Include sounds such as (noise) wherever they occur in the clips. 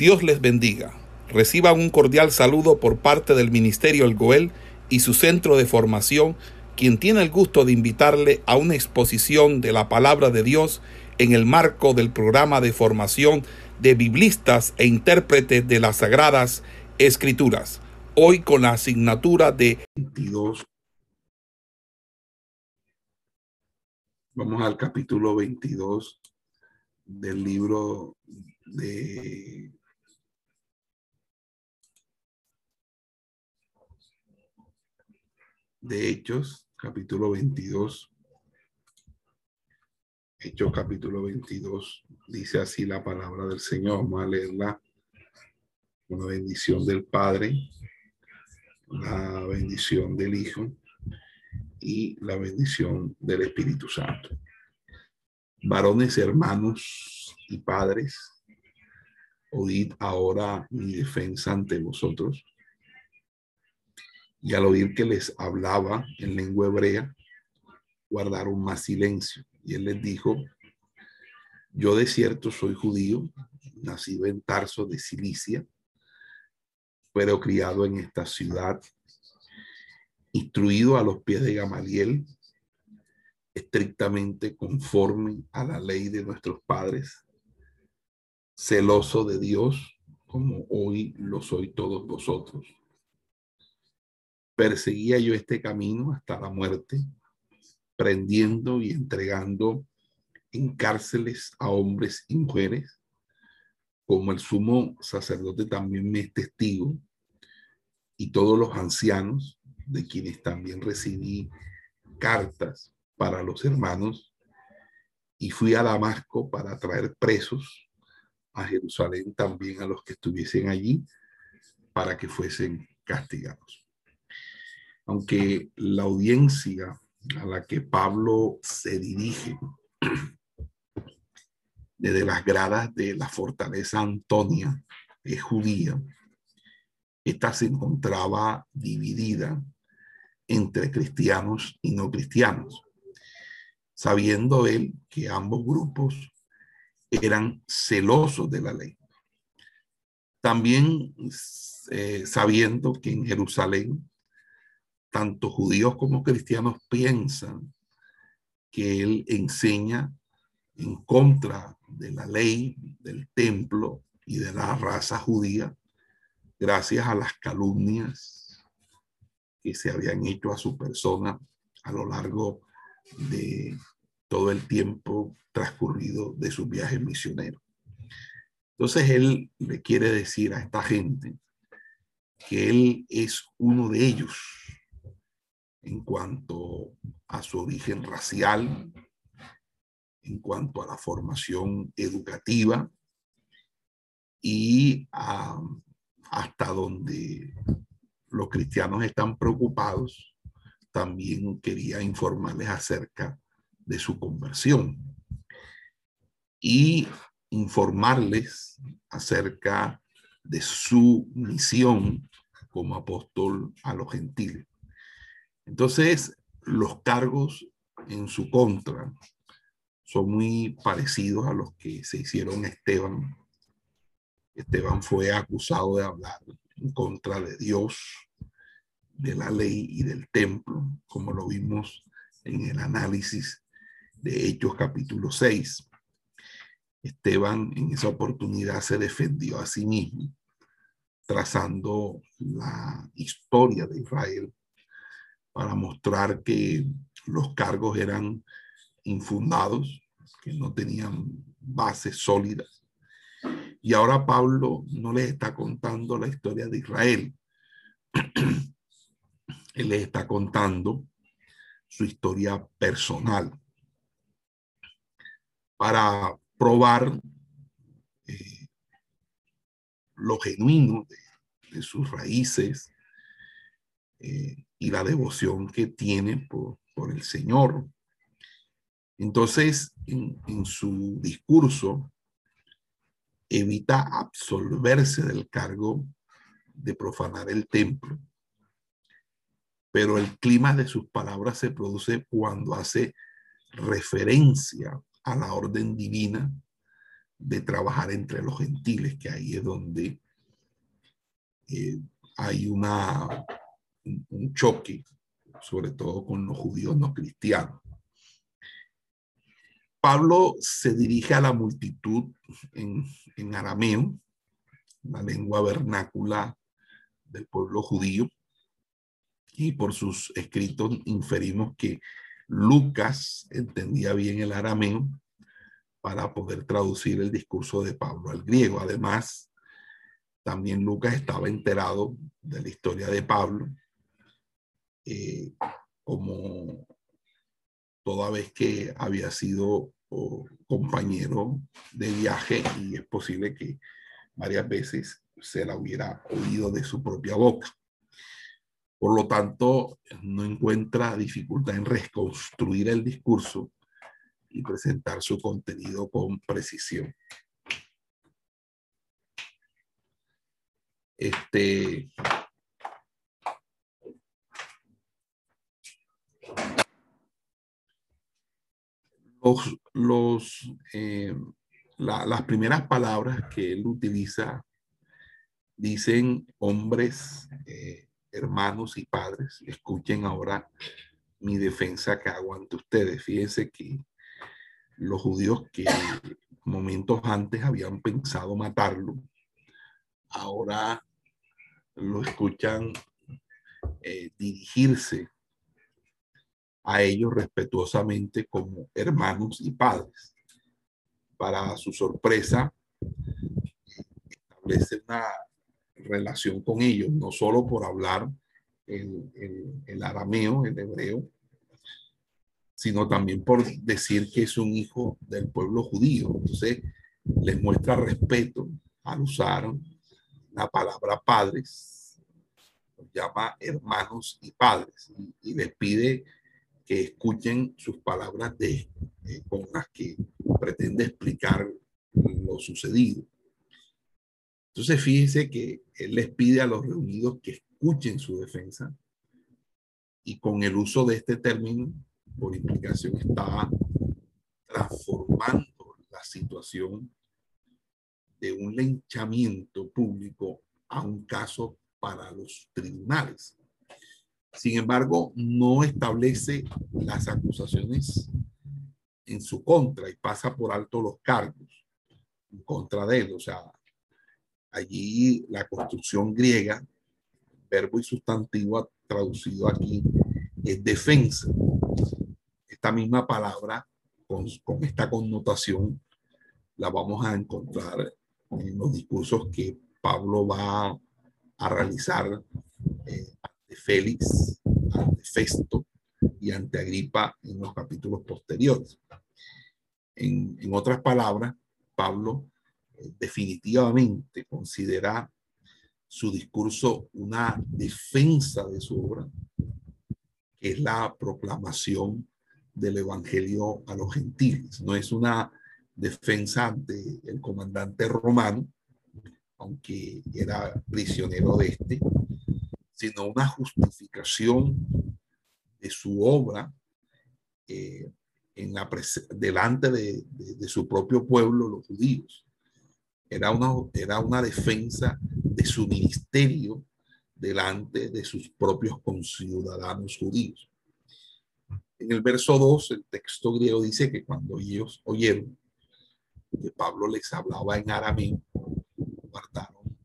Dios les bendiga. Reciban un cordial saludo por parte del Ministerio El Goel y su centro de formación, quien tiene el gusto de invitarle a una exposición de la palabra de Dios en el marco del programa de formación de biblistas e intérpretes de las Sagradas Escrituras, hoy con la asignatura de 22. Vamos al capítulo 22 del libro de de Hechos, capítulo 22. Hechos, capítulo 22. Dice así la palabra del Señor. Vamos a leerla con la bendición del Padre, la bendición del Hijo y la bendición del Espíritu Santo. Varones, hermanos y padres, oíd ahora mi defensa ante vosotros y al oír que les hablaba en lengua hebrea, guardaron más silencio. Y él les dijo, yo de cierto soy judío, nacido en Tarso de Cilicia, pero criado en esta ciudad, instruido a los pies de Gamaliel, estrictamente conforme a la ley de nuestros padres, celoso de Dios, como hoy lo soy todos vosotros perseguía yo este camino hasta la muerte, prendiendo y entregando en cárceles a hombres y mujeres, como el sumo sacerdote también me es testigo, y todos los ancianos, de quienes también recibí cartas para los hermanos, y fui a Damasco para traer presos a Jerusalén también a los que estuviesen allí, para que fuesen castigados aunque la audiencia a la que Pablo se dirige (clears throat) desde las gradas de la fortaleza Antonia es judía, esta se encontraba dividida entre cristianos y no cristianos, sabiendo él que ambos grupos eran celosos de la ley. También eh, sabiendo que en Jerusalén tanto judíos como cristianos piensan que él enseña en contra de la ley, del templo y de la raza judía, gracias a las calumnias que se habían hecho a su persona a lo largo de todo el tiempo transcurrido de su viaje misionero. Entonces él le quiere decir a esta gente que él es uno de ellos, en cuanto a su origen racial, en cuanto a la formación educativa y hasta donde los cristianos están preocupados, también quería informarles acerca de su conversión y informarles acerca de su misión como apóstol a los gentiles. Entonces, los cargos en su contra son muy parecidos a los que se hicieron a Esteban. Esteban fue acusado de hablar en contra de Dios, de la ley y del templo, como lo vimos en el análisis de Hechos capítulo 6. Esteban en esa oportunidad se defendió a sí mismo, trazando la historia de Israel para mostrar que los cargos eran infundados, que no tenían bases sólidas. Y ahora Pablo no les está contando la historia de Israel. (clears throat) Él les está contando su historia personal para probar eh, lo genuino de, sus raíces, eh, y la devoción que tiene por, el Señor. Entonces, en, su discurso, evita absolverse del cargo de profanar el templo, pero el clima de sus palabras se produce cuando hace referencia a la orden divina de trabajar entre los gentiles, que ahí es donde eh, hay una, un choque, sobre todo con los judíos no cristianos. Pablo se dirige a la multitud en, en arameo, la lengua vernácula del pueblo judío, y por sus escritos inferimos que Lucas entendía bien el arameo para poder traducir el discurso de Pablo al griego. Además, también Lucas estaba enterado de la historia de Pablo, eh, como toda vez que había sido compañero de viaje y es posible que varias veces se la hubiera oído de su propia boca. Por lo tanto, no encuentra dificultad en reconstruir el discurso y presentar su contenido con precisión. Este, los, eh, las primeras palabras que él utiliza dicen hombres, eh, hermanos y padres. Escuchen ahora mi defensa que hago ante ustedes. Fíjense que los judíos que momentos antes habían pensado matarlo, ahora lo escuchan eh, dirigirse a ellos respetuosamente como hermanos y padres. Para su sorpresa, establece una relación con ellos, no solo por hablar el, el, arameo, el hebreo, sino también por decir que es un hijo del pueblo judío. Entonces, les muestra respeto al usar la palabra padres, los llama hermanos y padres, y, les pide que escuchen sus palabras de, eh, con las que pretende explicar lo sucedido. Entonces, fíjense que él les pide a los reunidos que escuchen su defensa y con el uso de este término, por implicación, está transformando la situación de un linchamiento público a un caso para los tribunales. Sin embargo, no establece las acusaciones en su contra y pasa por alto los cargos en contra de él. O sea, Allí la construcción griega, verbo y sustantivo traducido aquí, es defensa. Esta misma palabra con, esta connotación la vamos a encontrar en los discursos que Pablo va a realizar eh, ante Félix, ante Festo y ante Agripa en los capítulos posteriores. En, en otras palabras, Pablo definitivamente considera su discurso una defensa de su obra, que es la proclamación del Evangelio a los gentiles. No es una defensa del comandante romano, aunque era prisionero de este, sino una justificación de su obra eh, en la delante de, su propio pueblo, los judíos era una, era una defensa de su ministerio delante de sus propios conciudadanos judíos. En el verso 2, el texto griego dice que cuando ellos oyeron que Pablo les hablaba en arameo, guardaron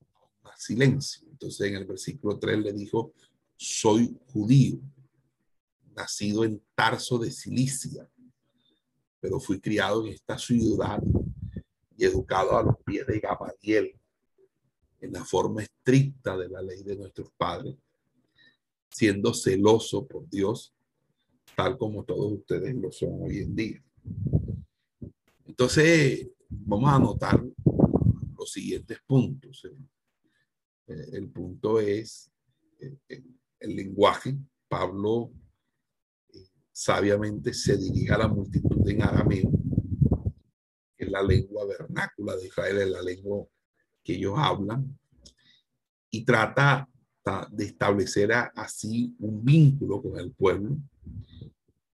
silencio. Entonces en el versículo 3 le dijo, soy judío, nacido en Tarso de Cilicia, pero fui criado en esta ciudad y educado a los pies de Gamaliel en la forma estricta de la ley de nuestros padres, siendo celoso por Dios, tal como todos ustedes lo son hoy en día. Entonces, vamos a anotar los siguientes puntos. Punto es el, el lenguaje. Pablo eh, sabiamente se dirige a la multitud en arameo es la lengua vernácula de Israel, es la lengua que ellos hablan, y trata de establecer así un vínculo con el pueblo.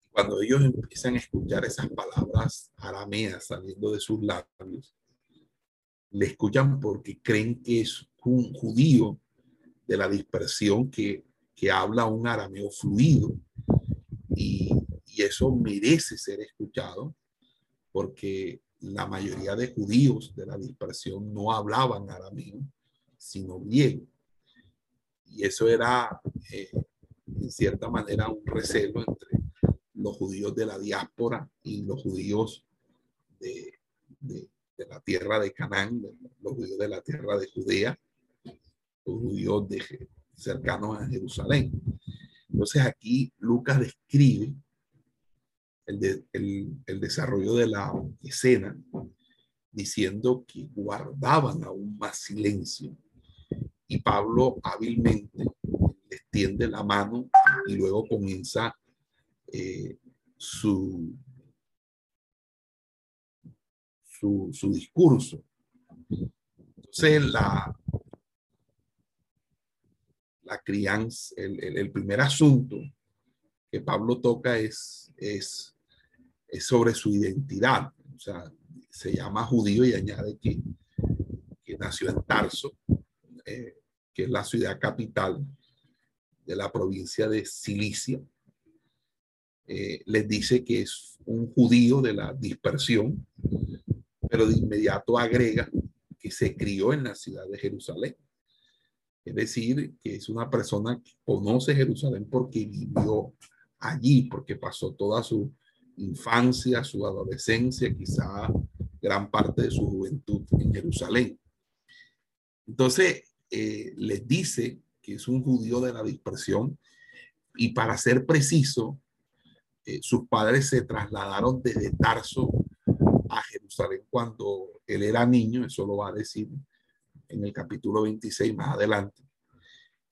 Cuando ellos empiezan a escuchar esas palabras arameas saliendo de sus labios, le escuchan porque creen que es judío de la dispersión que, que habla un arameo fluido y, y eso merece ser escuchado porque la mayoría de judíos de la dispersión no hablaban arameo, sino griego. Y eso era, eh, en cierta manera, un recelo entre los judíos de la diáspora y los judíos de, de, la tierra de Canaán, los judíos de la tierra de Judea, los judíos cercanos a Jerusalén. Entonces aquí Lucas describe el, el, desarrollo de la escena diciendo que guardaban aún más silencio. Y Pablo hábilmente extiende la mano y luego comienza eh, su, su, su, discurso. Entonces, la, la crianza, el, primer asunto que Pablo toca es, es es sobre su identidad. O sea, se llama judío y añade que, que nació en Tarso, eh, que es la ciudad capital de la provincia de Cilicia. Eh, les dice que es un judío de la dispersión, pero de inmediato agrega que se crió en la ciudad de Jerusalén. Es decir, que es una persona que conoce Jerusalén porque vivió allí, porque pasó toda su infancia, su adolescencia, quizá gran parte de su juventud en Jerusalén. Entonces, eh, les dice que es un judío de la dispersión y para ser preciso, eh, sus padres se trasladaron desde Tarso a Jerusalén cuando él era niño, eso lo va a decir en el capítulo 26 más adelante.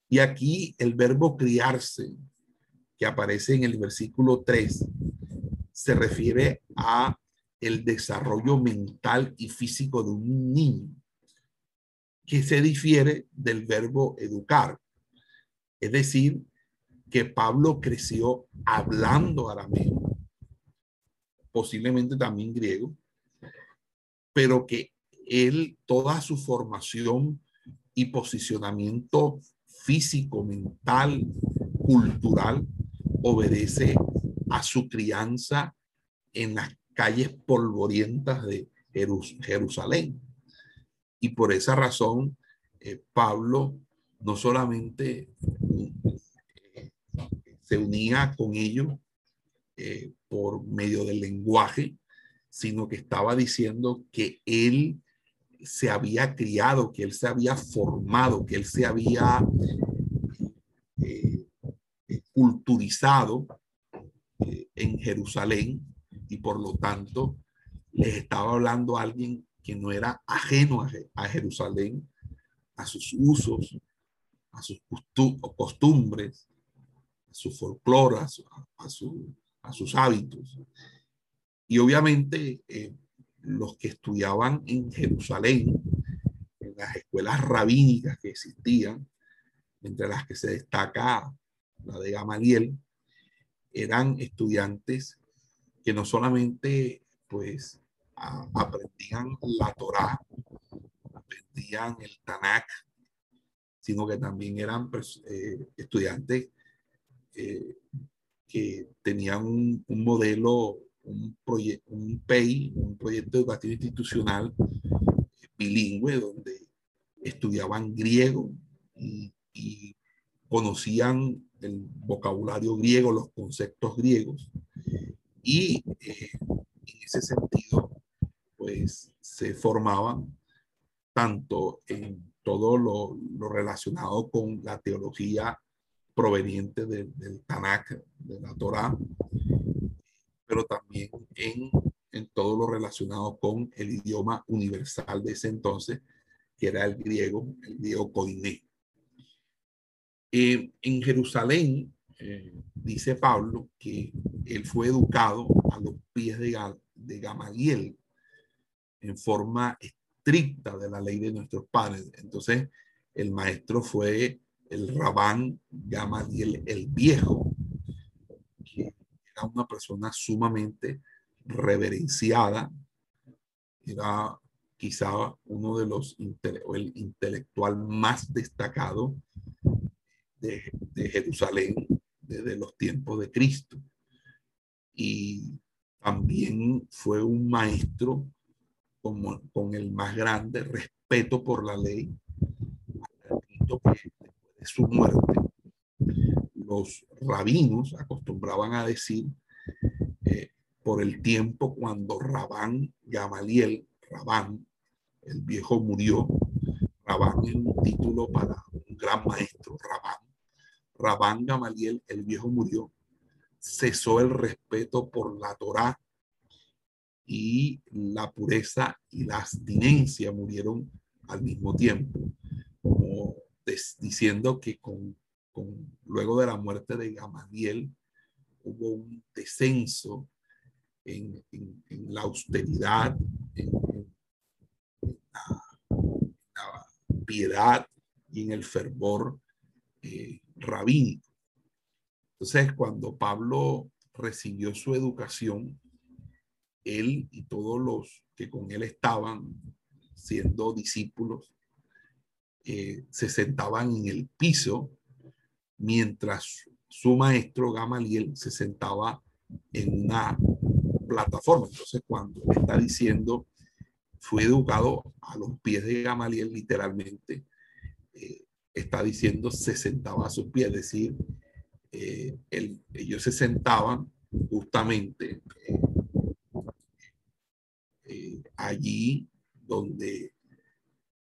Y aquí el verbo criarse, que aparece en el versículo 3, se refiere a el desarrollo mental y físico de un niño, que se difiere del verbo educar. Es decir, que Pablo creció hablando arameo, posiblemente también griego, pero que él, toda su formación y posicionamiento físico, mental, cultural, obedece a su crianza en las calles polvorientas de Jerusalén. Y por esa razón, eh, Pablo no solamente eh, se unía con ellos eh, por medio del lenguaje, sino que estaba diciendo que él se había criado, que él se había formado, que él se había culturizado en Jerusalén y por lo tanto les estaba hablando a alguien que no era ajeno a, Jerusalén, a sus usos, a sus costumbres, a su folclore, a, sus hábitos. Y obviamente eh, los que estudiaban en Jerusalén, en las escuelas rabínicas que existían, entre las que se destaca la de Gamaliel, eran estudiantes que no solamente pues aprendían la Torá, aprendían el Tanakh, sino que también eran eh, estudiantes eh, que tenían un, modelo, un, proyecto, un PEI, un proyecto educativo institucional bilingüe, donde estudiaban griego y, conocían el vocabulario griego, los conceptos griegos. Y eh, en ese sentido, pues se formaban tanto en todo lo, relacionado con la teología proveniente del Tanakh, de la Torah, también en, en todo lo relacionado con el idioma universal de ese entonces, que era el griego, el griego koiné. Eh, en Jerusalén, eh, dice Pablo que él fue educado a los pies de, de Gamaliel en forma estricta de la ley de nuestros padres. Entonces, el maestro fue el Rabán Gamaliel el Viejo, una persona sumamente reverenciada, era quizá uno de los el intelectual más destacado de, de Jerusalén desde los tiempos de Cristo. Y también fue un maestro como, con el más grande respeto por la ley, que después de su muerte, los rabinos acostumbraban a decir por el tiempo cuando Rabán Gamaliel, Rabán, el viejo murió, Rabán es un título para un gran maestro, Rabán. Rabán Gamaliel, el viejo murió, cesó el respeto por la Torá y la pureza y la abstinencia murieron al mismo tiempo, como diciendo que con, luego de la muerte de Gamaliel hubo un descenso en, la austeridad, en, la, piedad y en el fervor eh, rabínico. Entonces, cuando Pablo recibió su educación, él y todos los que con él estaban siendo discípulos, eh, se sentaban en el piso mientras su maestro Gamaliel se sentaba en una plataforma. Entonces, cuando está diciendo, fue educado a los pies de Gamaliel, literalmente, eh, está diciendo, se sentaba a sus pies, es decir, eh, ellos se sentaban justamente eh, allí donde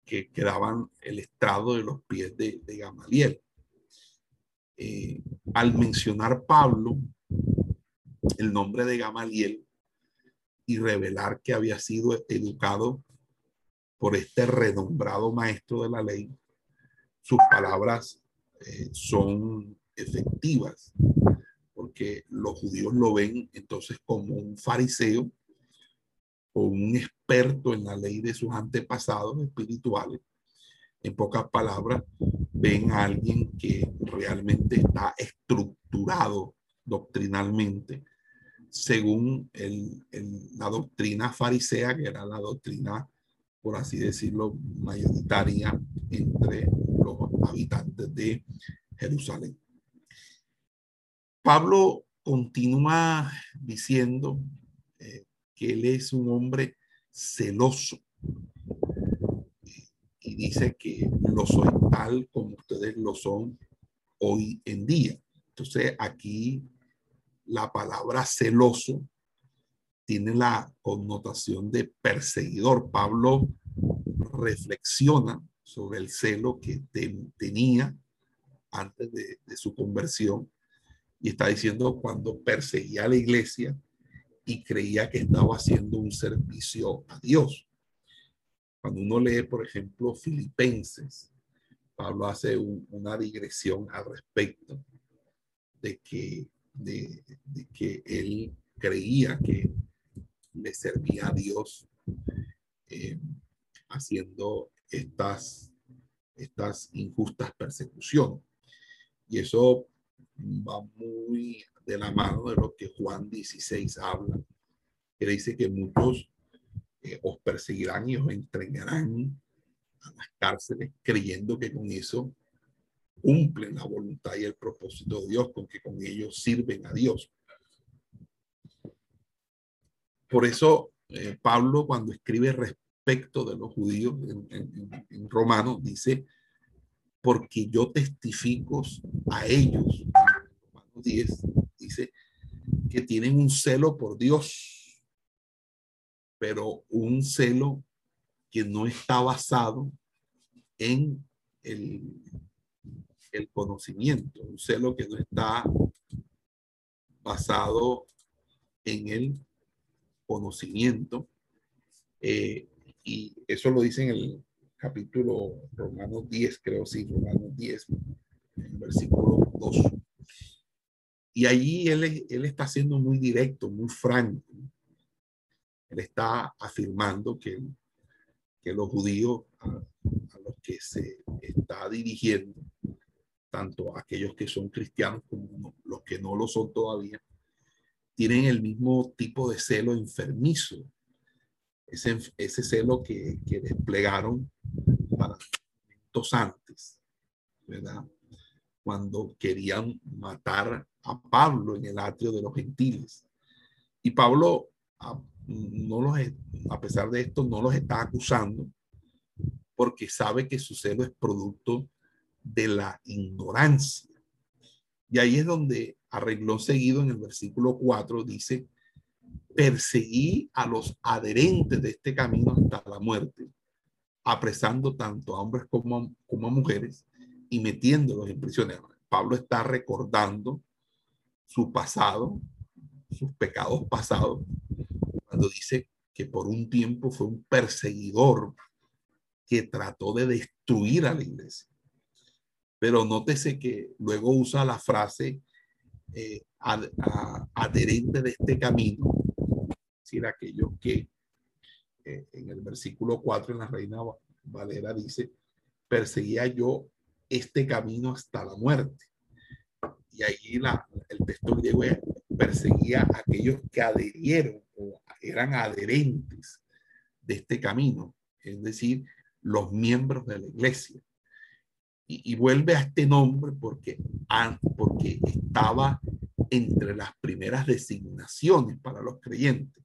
que quedaban el estrado de los pies de, Gamaliel. al mencionar Pablo el nombre de Gamaliel, y revelar que había sido educado por este renombrado maestro de la ley, sus palabras eh, son efectivas, porque los judíos lo ven entonces como un fariseo o un experto en la ley de sus antepasados espirituales. En pocas palabras, ven a alguien que realmente está estructurado doctrinalmente según la doctrina farisea, que era la doctrina, por así decirlo, mayoritaria entre los habitantes de Jerusalén. Pablo continúa diciendo eh, que él es un hombre celoso y dice que lo soy tal como ustedes lo son hoy en día. Entonces aquí la palabra celoso tiene la connotación de perseguidor. Pablo reflexiona sobre el celo que tenía antes de, su conversión y está diciendo cuando perseguía a la iglesia y creía que estaba haciendo un servicio a Dios. Cuando uno lee, por ejemplo, Filipenses, Pablo hace una digresión al respecto de que de, que él creía que le servía a Dios eh, haciendo estas, estas injustas persecuciones. Y eso va muy de la mano de lo que Juan 16 habla, que dice que muchos eh, os perseguirán y os entregarán a las cárceles creyendo que con eso cumplen la voluntad y el propósito de Dios, con que con ellos sirven a Dios. Por eso eh, Pablo cuando escribe respecto de los judíos en, en, Romano dice, porque yo testifico a ellos, Romano 10, dice que tienen un celo por Dios, pero un celo que no está basado en el el conocimiento, un celo que no está basado en el conocimiento. Eh, y eso lo dice en el capítulo Romanos 10, creo, sí, Romanos 10, en versículo 2. Y allí él, él está siendo muy directo, muy franco. Él está afirmando que, que los judíos a, a los que se está dirigiendo tanto aquellos que son cristianos como los que no lo son todavía, tienen el mismo tipo de celo enfermizo. ese, ese celo que, que desplegaron para momentos antes. Cuando querían matar a Pablo en el atrio de los gentiles. Y Pablo, a, no los, a pesar de esto, no los está acusando porque sabe que su celo es producto de la ignorancia. Y ahí es donde arregló seguido en el versículo 4 dice, perseguí a los adherentes de este camino hasta la muerte, apresando tanto a hombres como como a mujeres y metiéndolos en prisiones. Pablo está recordando su pasado, sus pecados pasados, cuando dice que por un tiempo fue un perseguidor que trató de destruir a la iglesia. Pero nótese que luego usa la frase eh, adherente de este camino, es decir, aquellos que eh, en el versículo 4 en la Reina Valera dice, perseguía yo este camino hasta la muerte. Y ahí la, el texto griego perseguía a aquellos que adherieron o eran adherentes de este camino, es decir, los miembros de la iglesia. Y, vuelve a este nombre porque, porque estaba entre las primeras designaciones para los creyentes.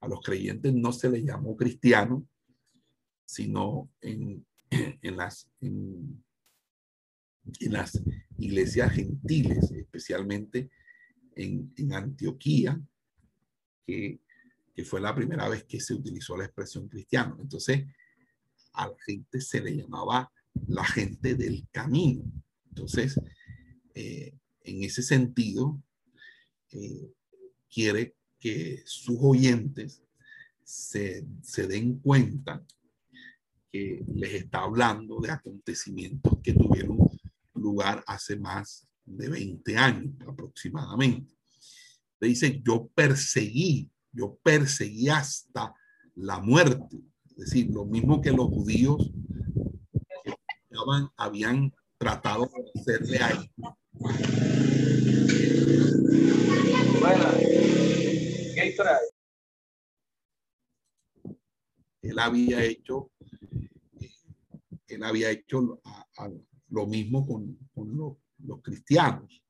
A los creyentes no se les llamó cristiano, sino en, (clears throat) en las, en las iglesias gentiles, especialmente en, en Antioquía, que, que, fue la primera vez que se utilizó la expresión cristiano. Entonces, a la gente se le llamaba la gente del camino. Entonces, eh, en ese sentido, eh, quiere que sus oyentes se, se den cuenta que les está hablando de acontecimientos que tuvieron lugar hace más de 20 años aproximadamente. Le dice, yo perseguí, yo perseguí hasta la muerte. Es decir, lo mismo que los judíos habían tratado de hacerle ahí. Él había hecho, él había hecho a, lo mismo con, los cristianos.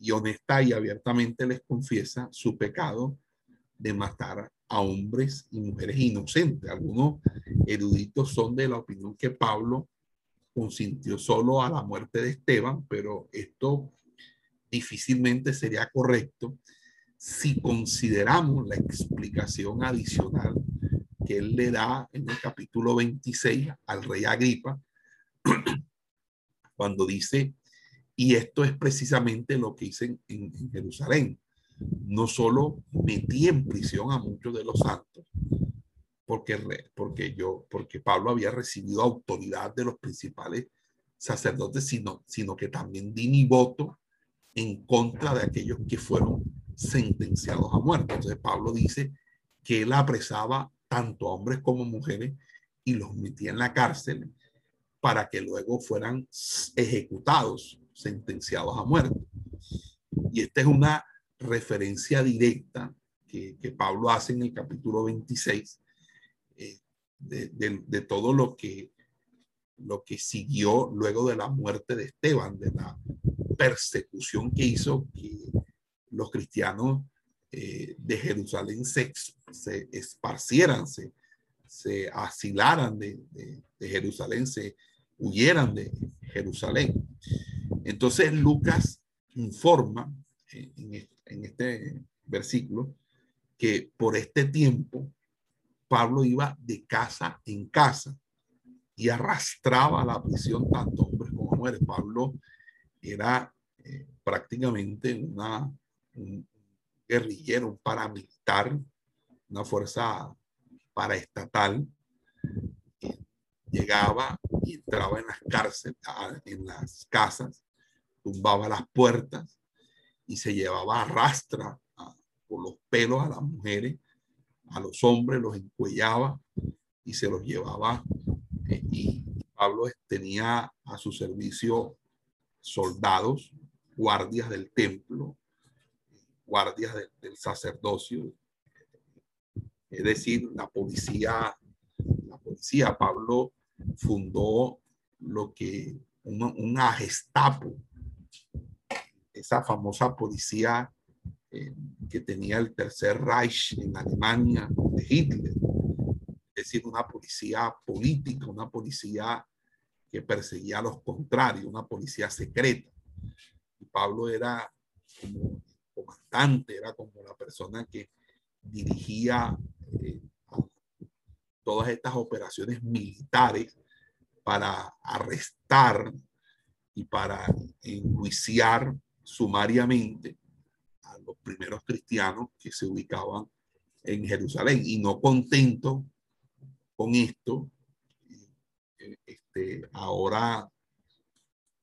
Y honesta y abiertamente les confiesa su pecado de matar a hombres y mujeres inocentes. Algunos eruditos son de la opinión que Pablo consintió solo a la muerte de Esteban, pero esto difícilmente sería correcto si consideramos la explicación adicional que él le da en el capítulo 26 al rey Agripa, (clears throat) cuando dice, y esto es precisamente lo que hice en, Jerusalén, no solo metí en prisión a muchos de los santos, porque, porque yo, porque Pablo había recibido autoridad de los principales sacerdotes, sino, sino que también di mi voto en contra de aquellos que fueron sentenciados a muerte. Entonces Pablo dice que él apresaba tanto a hombres como mujeres y los metía en la cárcel para que luego fueran ejecutados, sentenciados a muerte. Y esta es una referencia directa que, Pablo hace en el capítulo 26 eh, de, todo lo que, lo que siguió luego de la muerte de Esteban, de la persecución que hizo que los cristianos eh, de Jerusalén se, se esparcieran, se, se asilaran de, de Jerusalén, se huyeran de Jerusalén. Entonces Lucas informa en este versículo que por este tiempo Pablo iba de casa en casa y arrastraba a la prisión tanto hombres como mujeres. Pablo era eh, prácticamente una, un guerrillero, un paramilitar, una fuerza paraestatal llegaba y entraba en las cárceles, en las casas, tumbaba las puertas y se llevaba a rastra por los pelos a las mujeres, a los hombres los encuellaba y se los llevaba. Eh, y Pablo tenía a su servicio soldados, guardias del templo, guardias del sacerdocio, es decir, la policía, la policía, Pablo fundó lo que una, Gestapo, esa famosa policía eh, que tenía el Tercer Reich en Alemania de es decir, una policía política, una policía que perseguía a los contrarios, una policía secreta. Y Pablo era como comandante, era como la persona que dirigía eh, todas estas operaciones militares para arrestar y para enjuiciar sumariamente los primeros cristianos que se ubicaban en Jerusalén. Y no contento con esto, eh, este, ahora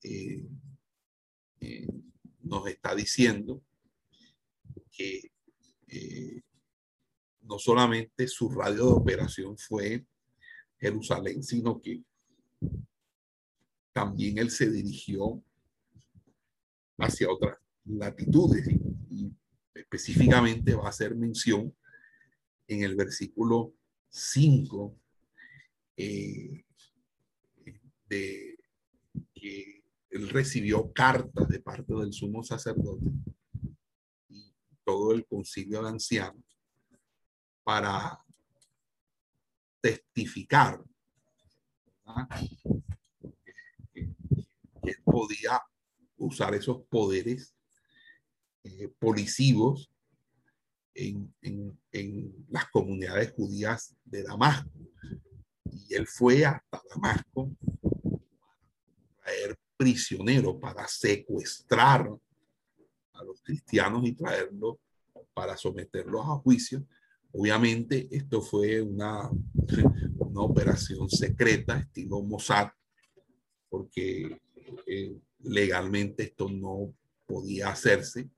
eh, eh, nos está diciendo que no solamente su radio de operación fue Jerusalén, sino que también él se dirigió hacia otras latitudes y, específicamente va a hacer mención en el versículo 5 eh, de que él recibió cartas de parte del sumo sacerdote y todo el concilio de ancianos para testificar que, él podía usar esos poderes eh, policivos en, las comunidades judías de Damasco. Y él fue hasta Damasco para traer prisioneros, para secuestrar a los cristianos y traerlos para someterlos a juicio. Obviamente esto fue una, (laughs) una operación secreta, estilo Mossad, porque eh, legalmente esto no podía hacerse,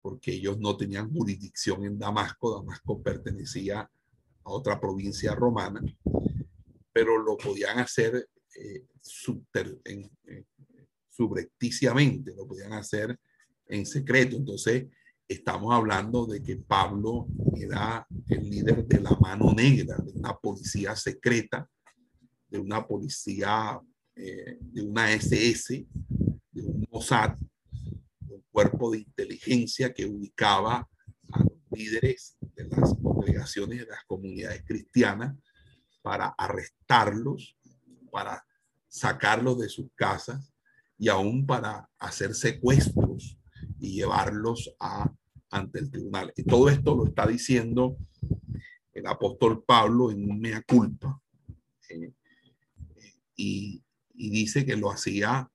porque ellos no tenían jurisdicción en Damasco. Damasco pertenecía a otra provincia romana, pero lo podían hacer eh, eh, subrepticiamente, lo podían hacer en secreto. Entonces, estamos hablando de que Pablo era el líder de la mano negra, de una policía secreta, de una policía, eh, de una SS, de un Mossad, un cuerpo de inteligencia que ubicaba a los líderes de las congregaciones de las comunidades cristianas para arrestarlos, para sacarlos de sus casas y aún para hacer secuestros y llevarlos a ante el tribunal. Y todo esto lo está diciendo el apóstol Pablo en un mea culpa. Eh, y, dice que lo hacía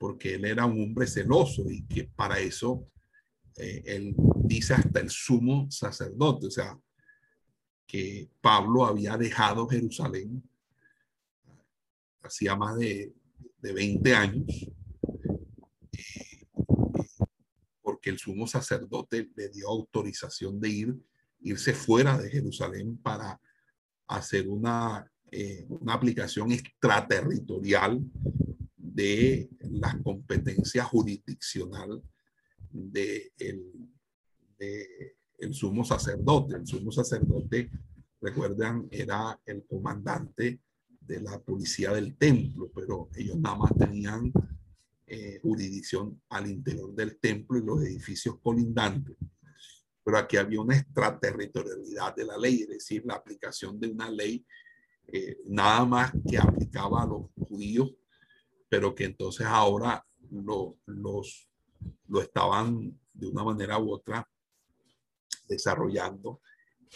porque él era un hombre celoso y que para eso eh, él dice hasta el sumo sacerdote, o sea, que Pablo había dejado Jerusalén hacía más de, de 20 años que el sumo sacerdote le dio autorización de ir, irse fuera de Jerusalén para hacer una, eh, una aplicación extraterritorial de las competencias jurisdiccional de el, sumo sacerdote. El sumo sacerdote, recuerdan, era el comandante de la policía del templo, pero ellos nada más tenían eh, jurisdicción al interior del templo y los edificios colindantes. Pero aquí había una extraterritorialidad de la ley, es decir, la aplicación de una ley eh, nada más que aplicaba a los judíos, pero que entonces ahora lo, los, lo estaban de una manera u otra desarrollando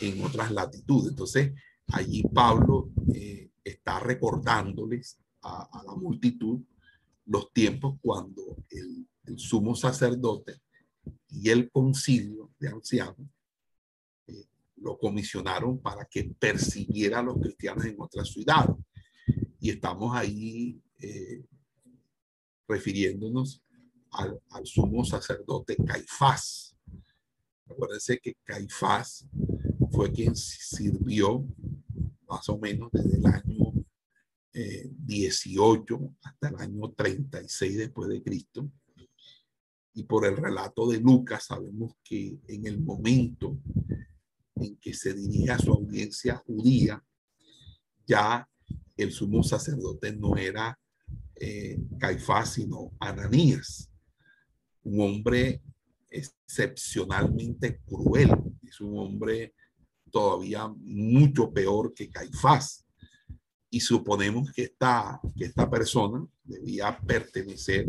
en otras latitudes. Entonces, allí Pablo eh, está recordándoles a, a, la multitud los tiempos cuando el, sumo sacerdote y el concilio de ancianos eh, lo comisionaron para que persiguiera a los cristianos en otras ciudades. Y estamos ahí eh, refiriéndonos al, sumo sacerdote Caifás. Acuérdense que Caifás fue quien sirvió más o menos desde el año 18 eh, hasta el año 36 después de Cristo. Y por el relato de Lucas sabemos que en el momento en que se dirige a su audiencia judía, ya el sumo sacerdote no era eh, Caifás, sino Ananías, un hombre excepcionalmente cruel, es un hombre todavía mucho peor que Caifás. Y suponemos que esta, que esta persona debía pertenecer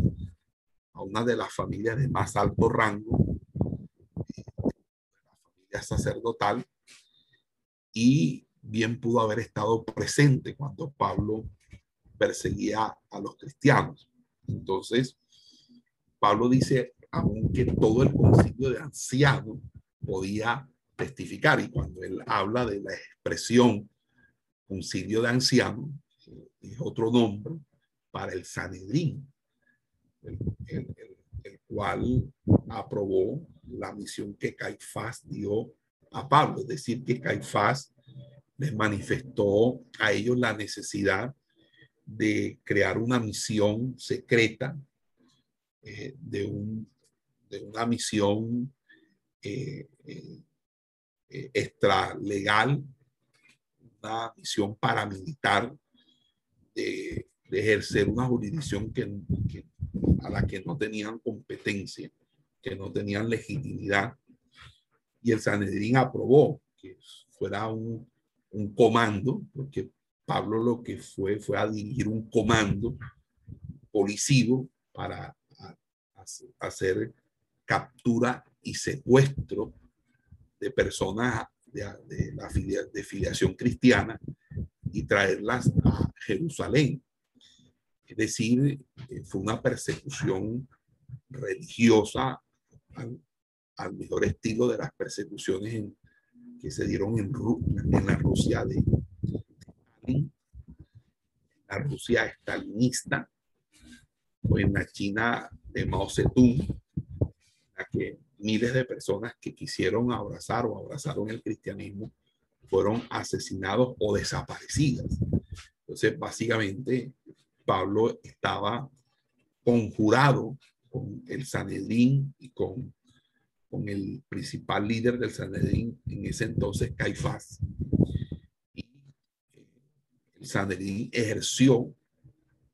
a una de las familias de más alto rango, la familia sacerdotal, y bien pudo haber estado presente cuando Pablo perseguía a los cristianos. Entonces, Pablo dice, aunque todo el concilio de ancianos podía testificar, y cuando él habla de la expresión concilio de ancianos, es otro nombre para el Sanedrín, el, cual aprobó la misión que Caifás dio a Pablo, es decir, que Caifás les manifestó a ellos la necesidad de crear una misión secreta, eh, de, un, de, una misión eh, eh, extralegal, una misión paramilitar de, ejercer una jurisdicción que, a la que no tenían competencia, que no tenían legitimidad. Y el Sanedrín aprobó que fuera un, un comando, porque Pablo lo que fue fue a dirigir un comando policivo para hacer captura y secuestro de personas de, la de filiación cristiana y traerlas a Jerusalén. Es decir, eh, fue una persecución religiosa al, mejor estilo de las persecuciones que se dieron en, en la Rusia de, la Rusia estalinista o en la China de Mao Zedong, la que miles de personas que quisieron abrazar o abrazaron el cristianismo fueron asesinados o desaparecidas. Entonces, básicamente, Pablo estaba conjurado con el Sanedrín y con, con el principal líder del Sanedrín en ese entonces, Caifás, Sanedrín ejerció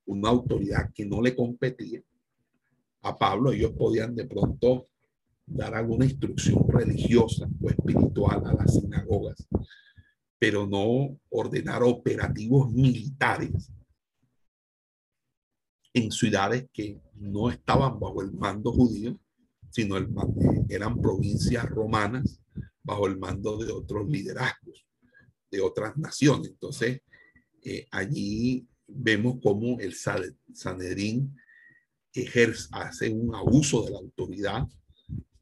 una autoridad que no le competía a Pablo. Ellos podían de pronto dar alguna instrucción religiosa o espiritual a las sinagogas, pero no ordenar operativos militares en ciudades que no estaban bajo el mando judío, sino el, eran provincias romanas bajo el mando de otros liderazgos, de otras naciones. Entonces, eh, allí vemos cómo el Sanedrín ejerce, hace un abuso de la autoridad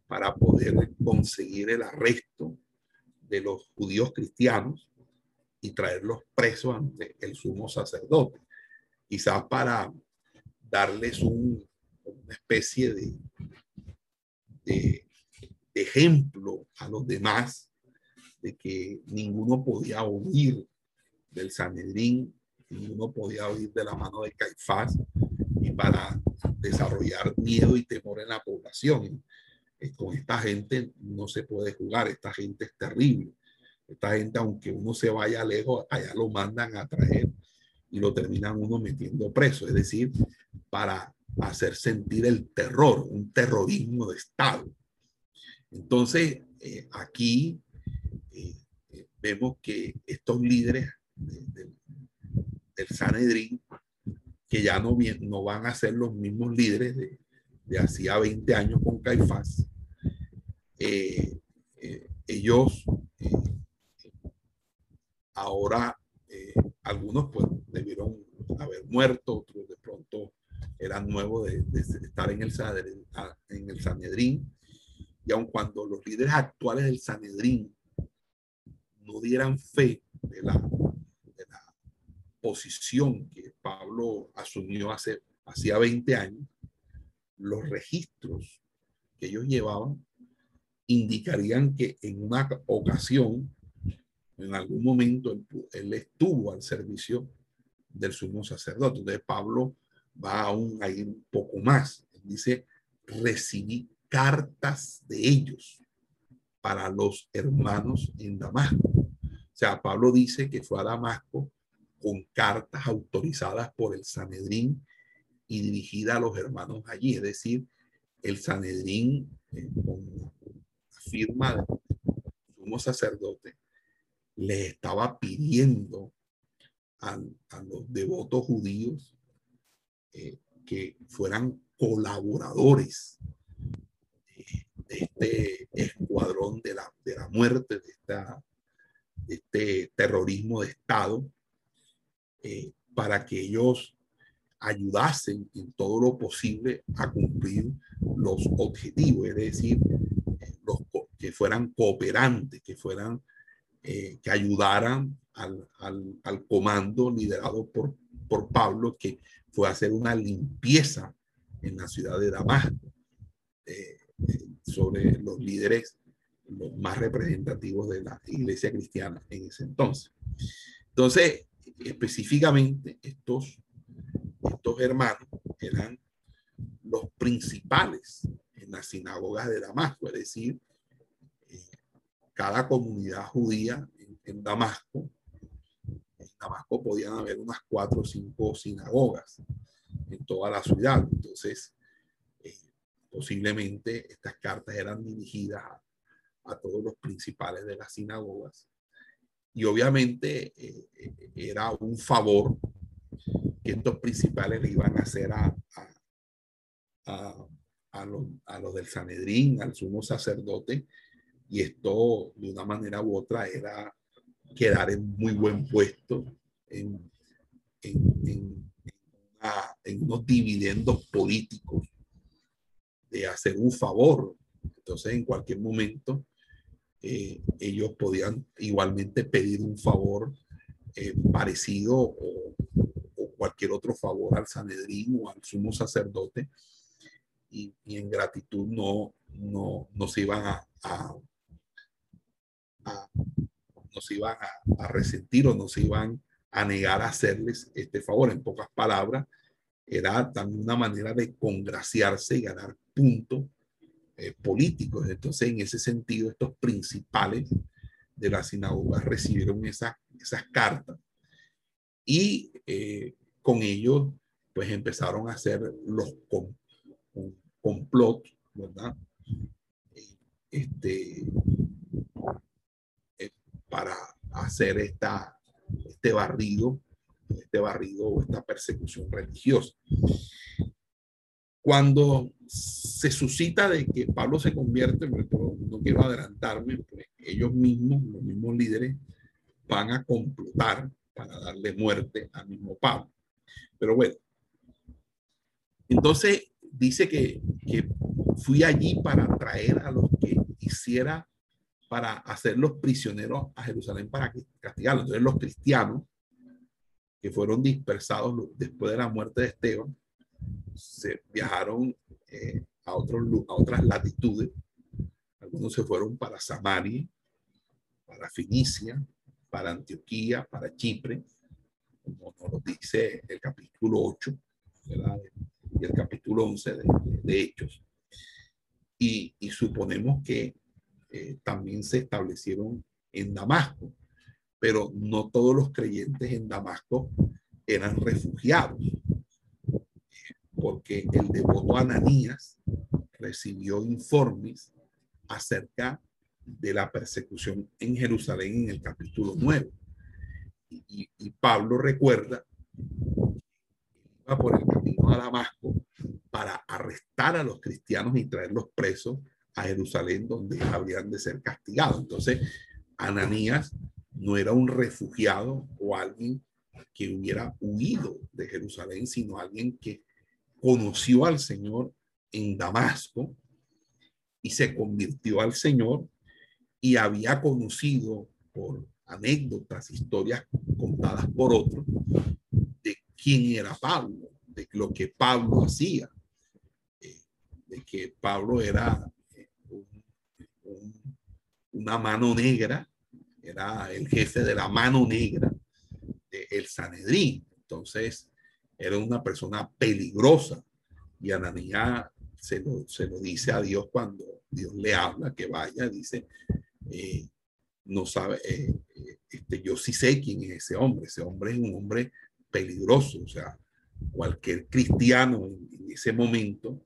para poder conseguir el arresto de los judíos cristianos y traerlos presos ante el sumo sacerdote, quizás para darles un, una especie de, de, ejemplo a los demás de que ninguno podía huir del Sanedrín, uno podía oír de la mano de Caifás y para desarrollar miedo y temor en la población. Eh, con esta gente no se puede jugar, esta gente es terrible. Esta gente, aunque uno se vaya lejos, allá lo mandan a traer y lo terminan uno metiendo preso. Es decir, para hacer sentir el terror, un terrorismo de Estado. Entonces, eh, aquí eh, vemos que estos líderes del Sanedrín, que ya no, van a ser los mismos líderes de, de hacía 20 años con Caifás. Eh, eh, ellos eh, ahora, algunos pues debieron haber muerto, otros de pronto eran nuevos de, estar en el, en el Sanedrín. Y aun cuando los líderes actuales del Sanedrín no dieran fe de la posición que Pablo asumió hace hacía 20 años, los registros que ellos llevaban indicarían que en una ocasión, en algún momento, él, estuvo al servicio del sumo sacerdote. Entonces Pablo va aún ahí un poco más. dice, recibí cartas de ellos. para los hermanos en Damasco. O sea, Pablo dice que fue a Damasco con cartas autorizadas por el Sanedrín y dirigida a los hermanos allí. Es decir, el Sanedrín, eh, con la firma del sumo sacerdote, le estaba pidiendo a, los devotos judíos eh, que fueran colaboradores de, este escuadrón de la, de la muerte, de, esta, de este terrorismo de Estado, eh, para que ellos ayudasen en todo lo posible a cumplir los objetivos, es decir, los, que fueran cooperantes, que fueran, eh, que ayudaran al, al, al, comando liderado por, por Pablo, que fue a hacer una limpieza en la ciudad de Damasco eh, sobre los líderes los más representativos de la iglesia cristiana en ese entonces. Entonces, específicamente, estos estos hermanos eran los principales en las sinagogas de Damasco, es decir, eh, cada comunidad judía en, Damasco, en Damasco podían haber unas cuatro o cinco sinagogas en toda la ciudad. Entonces, eh, posiblemente estas cartas eran dirigidas a, todos los principales de las sinagogas. Y obviamente eh, era un favor que estos principales le iban a hacer a, a, a, los, a los del Sanedrín, al sumo sacerdote, y esto de una manera u otra era quedar en muy buen puesto, en, en, en, en unos dividendos políticos, de hacer un favor. Entonces, en cualquier momento, eh, ellos podían igualmente pedir un favor eh, parecido o, cualquier otro favor al Sanedrín o al sumo sacerdote y, en gratitud no, no, no se iban a, no se iban a, resentir o no se iban a negar a hacerles este favor. En pocas palabras, era también una manera de congraciarse y ganar puntos eh, políticos. Entonces, en ese sentido, estos principales de la sinagoga recibieron esas, esas cartas y eh, con ellos, pues empezaron a hacer los complot, ¿verdad? Este, eh, para hacer esta, este barrido, este barrido o esta persecución religiosa. Cuando se suscita de que Pablo se convierte, no quiero adelantarme, pues ellos mismos, los mismos líderes, van a complotar para darle muerte al mismo Pablo. Pero bueno, entonces dice que, que fui allí para traer a los que hiciera para hacerlos prisioneros a Jerusalén para castigarlos. Entonces los cristianos que fueron dispersados después de la muerte de Esteban, se viajaron eh, a, a otras latitudes. Algunos se fueron para Samaria, para Finicia, para Antioquía, para Chipre, como nos lo dice el capítulo 8 y el capítulo 11 de, Hechos. Y, suponemos que eh, también se establecieron en Damasco, pero no todos los creyentes en Damasco eran refugiados, porque el devoto Ananías recibió informes acerca de la persecución en Jerusalén en el capítulo 9 y, Pablo recuerda iba por el camino a Damasco para arrestar a los cristianos y traerlos presos a Jerusalén donde habrían de ser castigados. Entonces, Ananías no era un refugiado o alguien que hubiera huido de Jerusalén, sino alguien que conoció al Señor en Damasco y se convirtió al Señor y había conocido por anécdotas, historias contadas por otros de quién era Pablo, de lo que Pablo hacía, eh, de que Pablo era eh, una mano negra, era el jefe de la mano negra del el Sanedrín. Entonces, era una persona peligrosa. Y Ananías se lo, se lo dice a Dios cuando Dios le habla que vaya, dice, eh, no sabe, eh, este, yo sí sé quién es ese hombre, ese hombre es un hombre peligroso, o sea, cualquier cristiano en, ese momento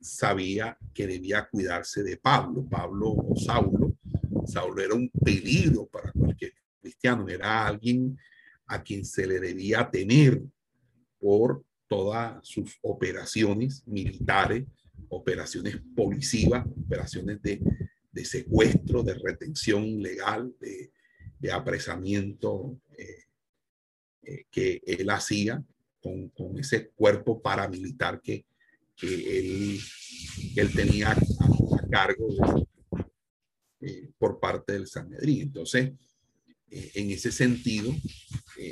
sabía que debía cuidarse de Pablo, Pablo o Saulo, Saulo era un peligro para cualquier cristiano, era alguien a quien se le debía temer por todas sus operaciones militares, operaciones policivas, operaciones de, secuestro, de retención ilegal, de, apresamiento eh, eh, que él hacía con, ese cuerpo paramilitar que, que, él, él tenía a, cargo eh, por parte del Sanedrín. Entonces, en ese sentido,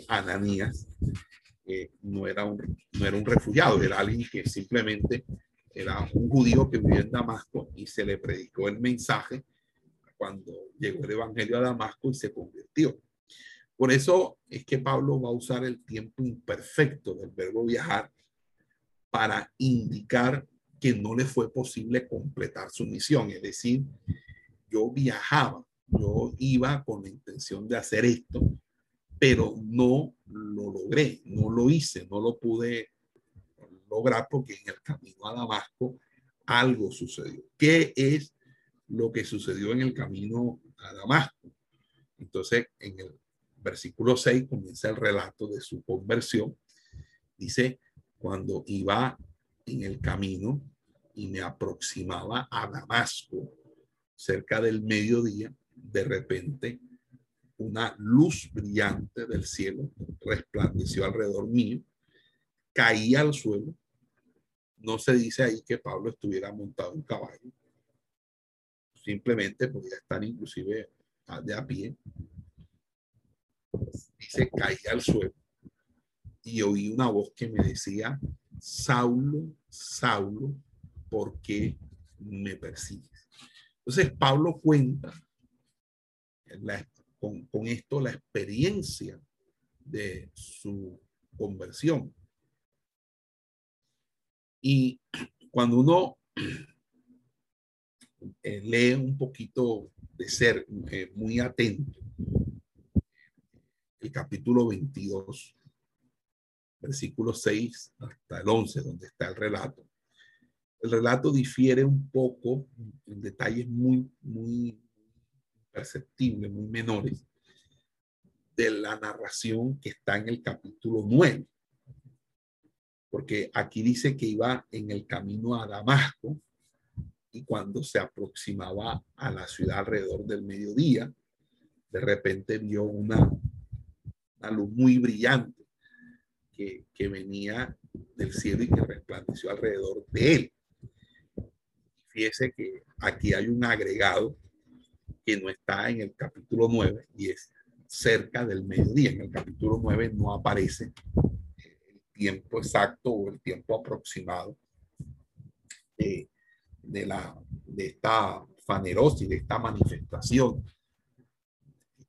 Ananías no, era un, no era un refugiado, era alguien que simplemente era un judío que vivía en Damasco y se le predicó el mensaje cuando llegó el evangelio a Damasco y se convirtió. Por eso es que Pablo va a usar el tiempo imperfecto del verbo viajar para indicar que no le fue posible completar su misión. Es decir, yo viajaba, yo iba con la intención de hacer esto, pero no lo logré, no lo hice, no lo pude lograr porque en el camino a Damasco algo sucedió. ¿Qué es lo que sucedió en el camino a Damasco? Entonces, en el versículo 6 comienza el relato de su conversión. Dice, cuando iba en el camino y me aproximaba a Damasco, cerca del mediodía, de repente una luz brillante del cielo resplandeció alrededor mío, caía al suelo. No se dice ahí que Pablo estuviera montado en caballo. Simplemente podía estar inclusive de a pie. Dice, caía al suelo y oí una voz que me decía, Saulo, Saulo, ¿por qué me persigues? Entonces Pablo cuenta la con, esto la experiencia de su conversión. Y cuando uno eh, lee un poquito de ser muy atento, el capítulo 22, versículo 6 hasta el 11, donde está el relato, el relato difiere un poco en detalles muy, muy perceptibles, muy menores, de la narración que está en el capítulo 9. Porque aquí dice que iba en el camino a Damasco y cuando se aproximaba a la ciudad alrededor del mediodía, de repente vio una, luz muy brillante que, que venía del cielo y que resplandeció alrededor de él. Fíjese que aquí hay un agregado que no está en el capítulo 9 y es cerca del mediodía. En el capítulo 9 no aparece el tiempo exacto o el tiempo aproximado de, la, de esta fanerosis, de esta manifestación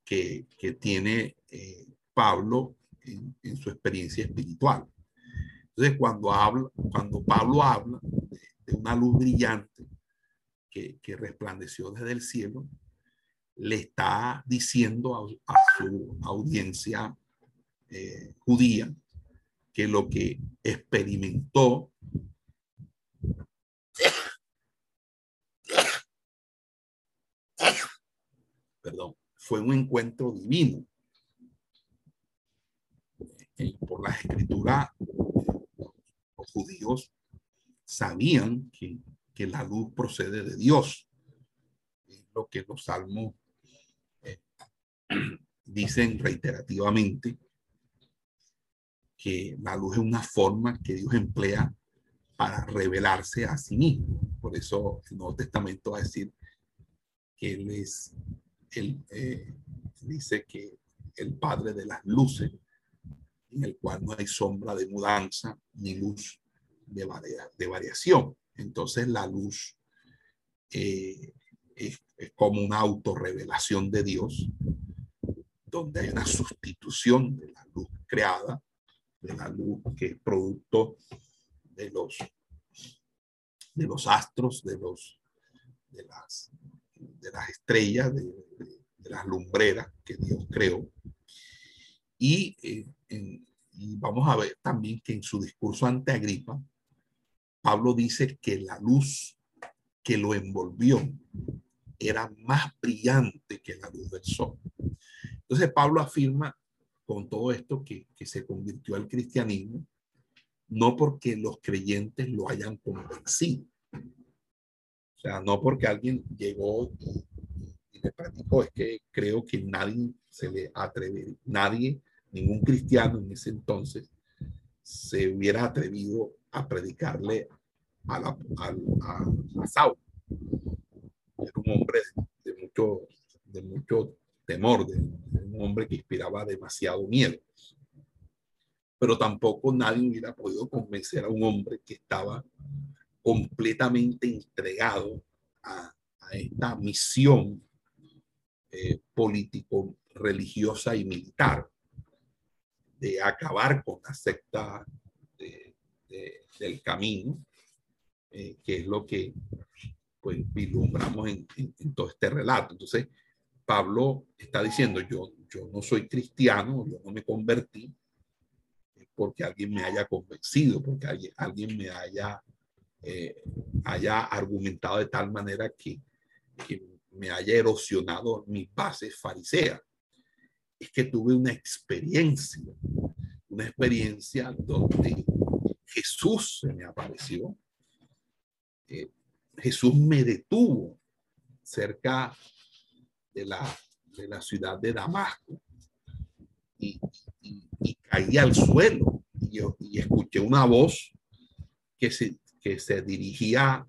que, que tiene eh, Pablo en, en, su experiencia espiritual. Entonces, cuando, habla, cuando Pablo habla de, de una luz brillante que, que resplandeció desde el cielo, le está diciendo a, su audiencia eh, judía que lo que experimentó perdón, fue un encuentro divino. Eh, por la escritura, los judíos sabían que, que la luz procede de Dios. lo que los salmos (clears throat) dicen reiterativamente que la luz es una forma que Dios emplea para revelarse a sí mismo. Por eso el Nuevo Testamento va a decir que Él es, Él eh, dice que el Padre de las luces, en el cual no hay sombra de mudanza ni luz de, de variación. Entonces la luz eh, es, es, como una autorrevelación de Dios donde hay una sustitución de la luz creada, de la luz que es producto de los, de los astros, de los, de las, de las estrellas, de, las lumbreras que Dios creó. Y, eh, y vamos a ver también que en su discurso ante Agripa, Pablo dice que la luz que lo envolvió era más brillante que la luz del sol. Entonces Pablo afirma con todo esto que, que se convirtió al cristianismo, no porque los creyentes lo hayan convencido. O sea, no porque alguien llegó y, y le practicó, es que creo que nadie se le atreve, nadie, ningún cristiano en ese entonces se hubiera atrevido a predicarle a, la, Saúl. Era un hombre de, mucho, de mucho temor, de, un hombre que inspiraba demasiado miedo. Pero tampoco nadie hubiera podido convencer a un hombre que estaba completamente entregado a, esta misión eh, político, religiosa y militar de acabar con la secta del camino, eh, que es lo que pues vislumbramos en, en, todo este relato. Entonces, Pablo está diciendo, yo, yo no soy cristiano, yo no me convertí porque alguien me haya convencido, porque alguien, alguien me haya, eh, haya argumentado de tal manera que, que me haya erosionado mis bases fariseas. Es que tuve una experiencia, una experiencia donde Jesús se me apareció. Eh, Jesús me detuvo cerca de la, de la ciudad de Damasco y, y, caí al suelo y, y, escuché una voz que se, que se dirigía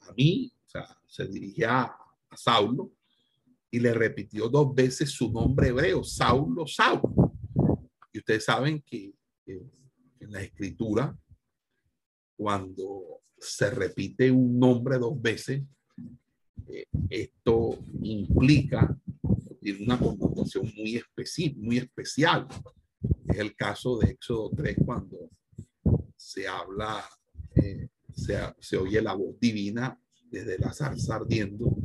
a, mí, o sea, se dirigía a Saulo y le repitió dos veces su nombre hebreo, Saulo, Saulo. Y ustedes saben que en la escritura, cuando se repite un nombre dos veces, eh, esto implica, tiene una connotación muy, específica, muy especial. Es el caso de Éxodo 3 cuando se habla, eh, se, se, oye la voz divina desde la zarza ardiendo,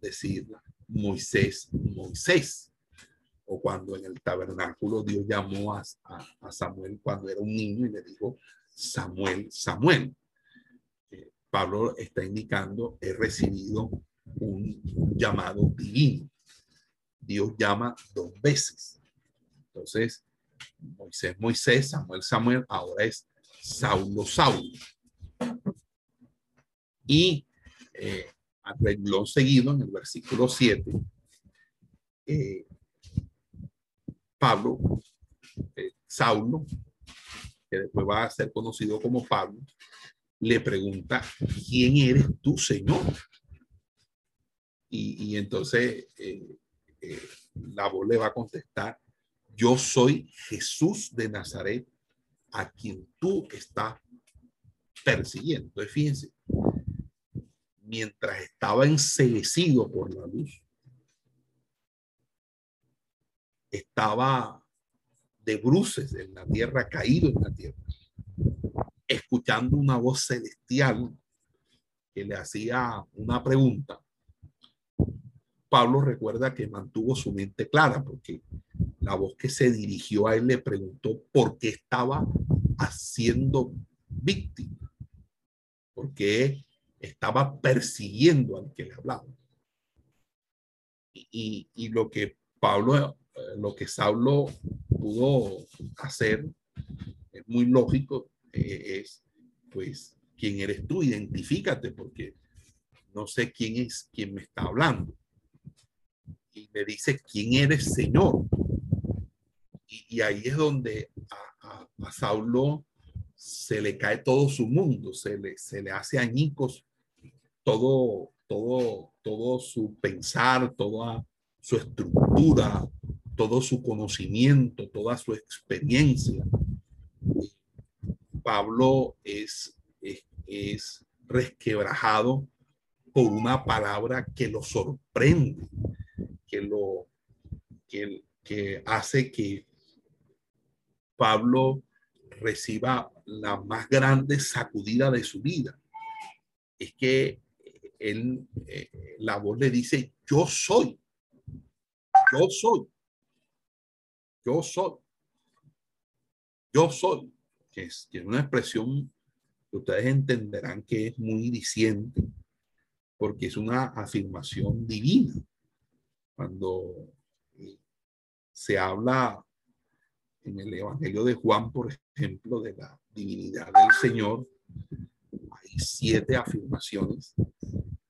decir Moisés, Moisés. O cuando en el tabernáculo Dios llamó a, a, a Samuel cuando era un niño y le dijo, Samuel, Samuel. Pablo está indicando, he recibido un llamado divino. Dios llama dos veces. Entonces, Moisés, Moisés, Samuel, Samuel, ahora es Saulo, Saulo. Y eh, al renglón seguido, en el versículo 7, eh, Pablo, eh, Saulo, que después va a ser conocido como Pablo, le pregunta, ¿quién eres tú, Señor? Y, entonces eh, eh, la voz le va a contestar, yo soy Jesús de Nazaret, a quien tú estás persiguiendo. Entonces, fíjense, mientras estaba enseguecido por la luz, estaba de bruces en la tierra, caído en la tierra escuchando una voz celestial que le hacía una pregunta, Pablo recuerda que mantuvo su mente clara porque la voz que se dirigió a él le preguntó por qué estaba haciendo víctima, porque estaba persiguiendo al que le hablaba. Y, y lo que Pablo, eh, lo que Saulo pudo hacer es muy lógico eh, es, pues, ¿quién eres tú? Identifícate porque no sé quién es quien me está hablando. Y le dice, ¿quién eres, Señor? Y, ahí es donde a, a, Saulo se le cae todo su mundo, se le, se le hace añicos todo, todo, todo su pensar, toda su estructura, todo su conocimiento, toda su experiencia. Pablo es, es, resquebrajado por una palabra que lo sorprende, que lo que, que hace que Pablo reciba la más grande sacudida de su vida. Es que él, eh, la voz le dice, yo soy, yo soy, yo soy, yo soy, que es, que una expresión que ustedes entenderán que es muy diciente, porque es una afirmación divina. Cuando se habla en el Evangelio de Juan, por ejemplo, de la divinidad del Señor, hay siete afirmaciones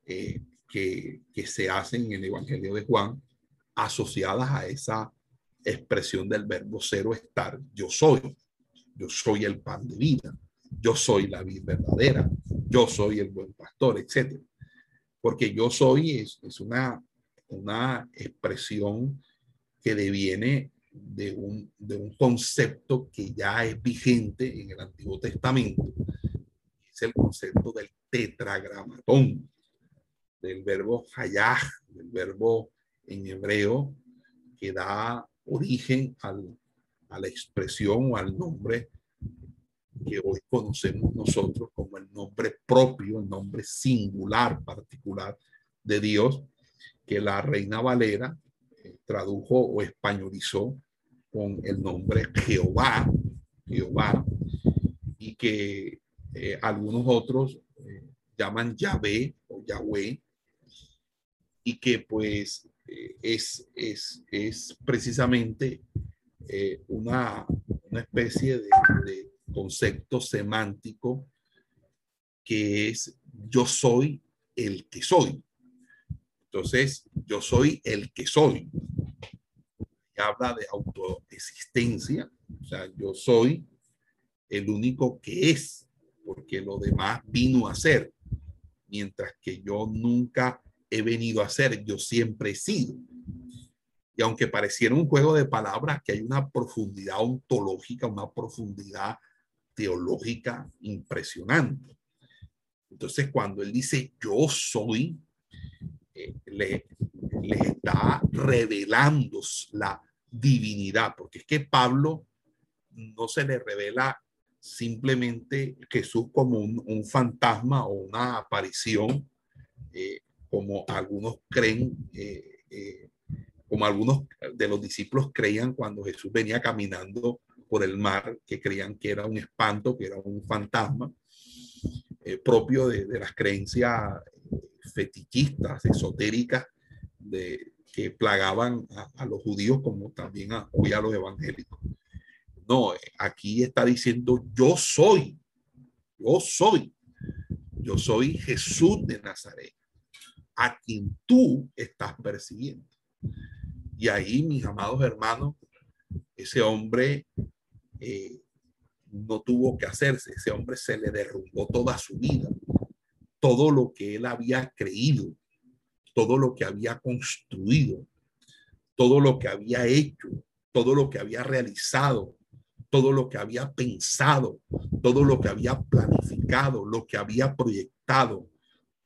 eh, que, que se hacen en el Evangelio de Juan asociadas a esa expresión del verbo cero estar. Yo soy, yo soy el pan de vida, yo soy la vida verdadera, yo soy el buen pastor, etc. Porque yo soy es, una, una expresión que deviene de un, de un concepto que ya es vigente en el Antiguo Testamento, es el concepto del tetragramatón, del verbo hayah, del verbo en hebreo que da origen al, a la expresión o al nombre que hoy conocemos nosotros como el nombre propio, el nombre singular, particular de Dios, que la Reina Valera tradujo o españolizó con el nombre Jehová, Jehová, y que eh, algunos otros eh, llaman Yahvé o Yahweh, y que pues eh, es, es, es, precisamente una, una, especie de, concepto semántico que es yo soy el que soy. Entonces, yo soy el que soy habla de autoexistencia, o sea, yo soy el único que es, porque lo demás vino a ser, mientras que yo nunca he venido a ser, yo siempre he sido. Aunque pareciera un juego de palabras, que hay una profundidad ontológica, una profundidad teológica impresionante. Entonces, cuando él dice yo soy, eh, le, está revelando la divinidad, porque es que Pablo no se le revela simplemente Jesús como un, fantasma o una aparición, eh, como algunos creen, eh, eh, como algunos de los discípulos creían cuando Jesús venía caminando por el mar, que creían que era un espanto, que era un fantasma, propio de, las creencias fetichistas, esotéricas de, que plagaban a, los judíos como también a, a los evangélicos. No, aquí está diciendo yo soy, yo soy, yo soy Jesús de Nazaret, a quien tú estás persiguiendo. Y ahí, mis amados hermanos, ese hombre eh, no tuvo que hacerse, ese hombre se le derrumbó toda su vida, todo lo que él había creído, todo lo que había construido, todo lo que había hecho, todo lo que había realizado, todo lo que había pensado, todo lo que había planificado, lo que había proyectado,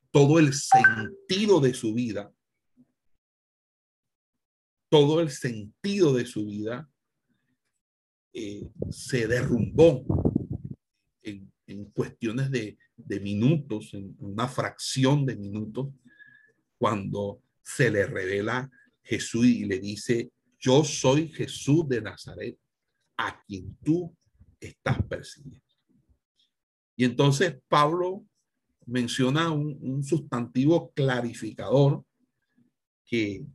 todo el sentido de su vida, todo el sentido de su vida eh, se derrumbó en, cuestiones de, de minutos, en una fracción de minutos, cuando se le revela Jesús y le dice, yo soy Jesús de Nazaret, a quien tú estás persiguiendo. Y entonces Pablo menciona un, sustantivo clarificador que,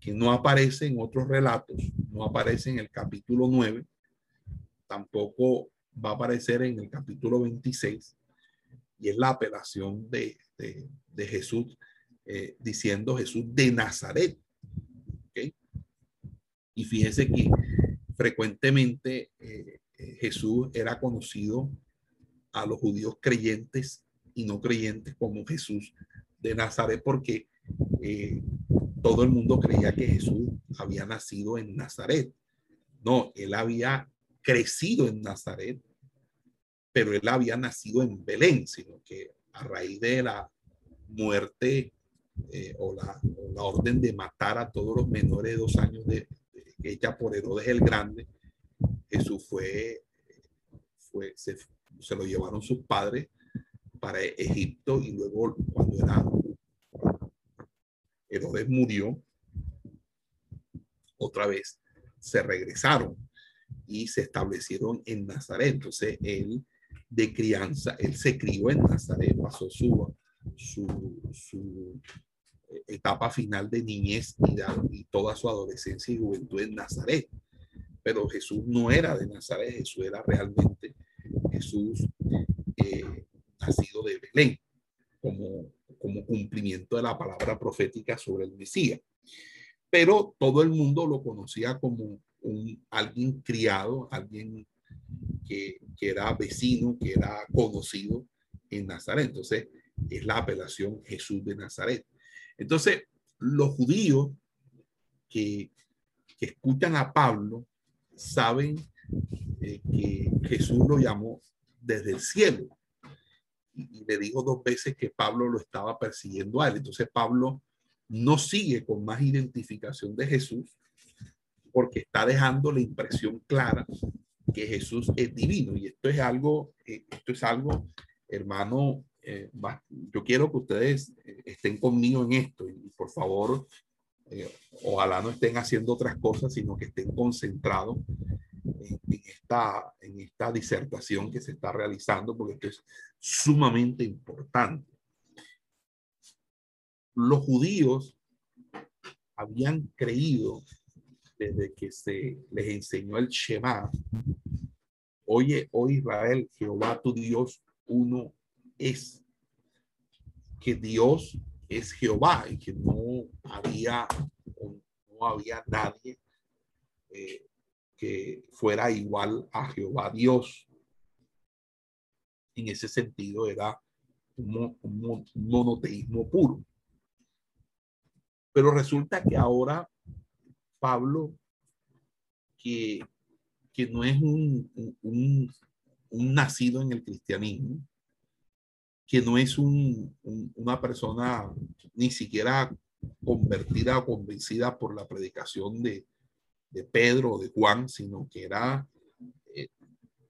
que, no aparece en otros relatos, no aparece en el capítulo 9, tampoco va a aparecer en el capítulo 26, y es la apelación de, de, Jesús eh, diciendo Jesús de Nazaret. Y fíjese que frecuentemente eh, eh, Jesús era conocido a los judíos creyentes y no creyentes como Jesús de Nazaret porque todo el mundo creía que Jesús había nacido en Nazaret. No, él había crecido en Nazaret, pero él había nacido en Belén, sino que a raíz de la muerte eh, o, la, orden de matar a todos los menores de dos años de, hecha por Herodes el Grande, Jesús fue, se, se, lo llevaron sus padres para Egipto y luego cuando era Herodes murió, otra vez se regresaron y se establecieron en Nazaret. Entonces él de crianza, él se crió en Nazaret, pasó su, su, etapa final de niñez y, toda su adolescencia y juventud en Nazaret. Pero Jesús no era de Nazaret, Jesús era realmente Jesús eh, nacido de Belén, como, como cumplimiento de la palabra profética sobre el Mesías. Pero todo el mundo lo conocía como un, alguien criado, alguien que, que era vecino, que era conocido en Nazaret. Entonces, es la apelación Jesús de Nazaret. Entonces, los judíos que, que escuchan a Pablo saben eh, que Jesús lo llamó desde el cielo. Y, le dijo dos veces que Pablo lo estaba persiguiendo a él. Entonces Pablo no sigue con más identificación de Jesús porque está dejando la impresión clara que Jesús es divino. Y esto es algo, eh, esto es algo, hermano, eh, yo quiero que ustedes eh, estén conmigo en esto y por favor, ojalá no estén haciendo otras cosas, sino que estén concentrados en, esta, en esta disertación que se está realizando, porque esto es sumamente importante. Los judíos habían creído desde que se les enseñó el Shema, oye, oh Israel, Jehová tu Dios, uno es. Que Dios es Jehová y que no había, no había nadie eh, que fuera igual a Jehová Dios. En ese sentido era un, un monoteísmo puro. Pero resulta que ahora Pablo, que, que no es un, un, un, nacido en el cristianismo, que no es una persona ni siquiera convertida o convencida por la predicación de, de Pedro o de Juan, sino que era eh,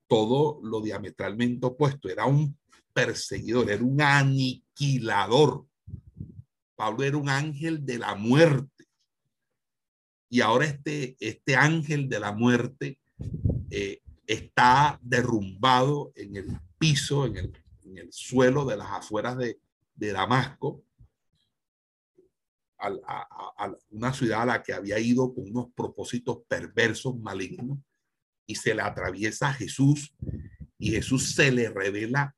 todo lo diametralmente opuesto, era un perseguidor, era un aniquilador. Pablo era un ángel de la muerte. Y ahora este, este ángel de la muerte eh, está derrumbado en el piso, en el, en el, suelo de las afueras de, de Damasco, a, una ciudad a la que había ido con unos propósitos perversos, malignos, y se le atraviesa a Jesús, y Jesús se le revela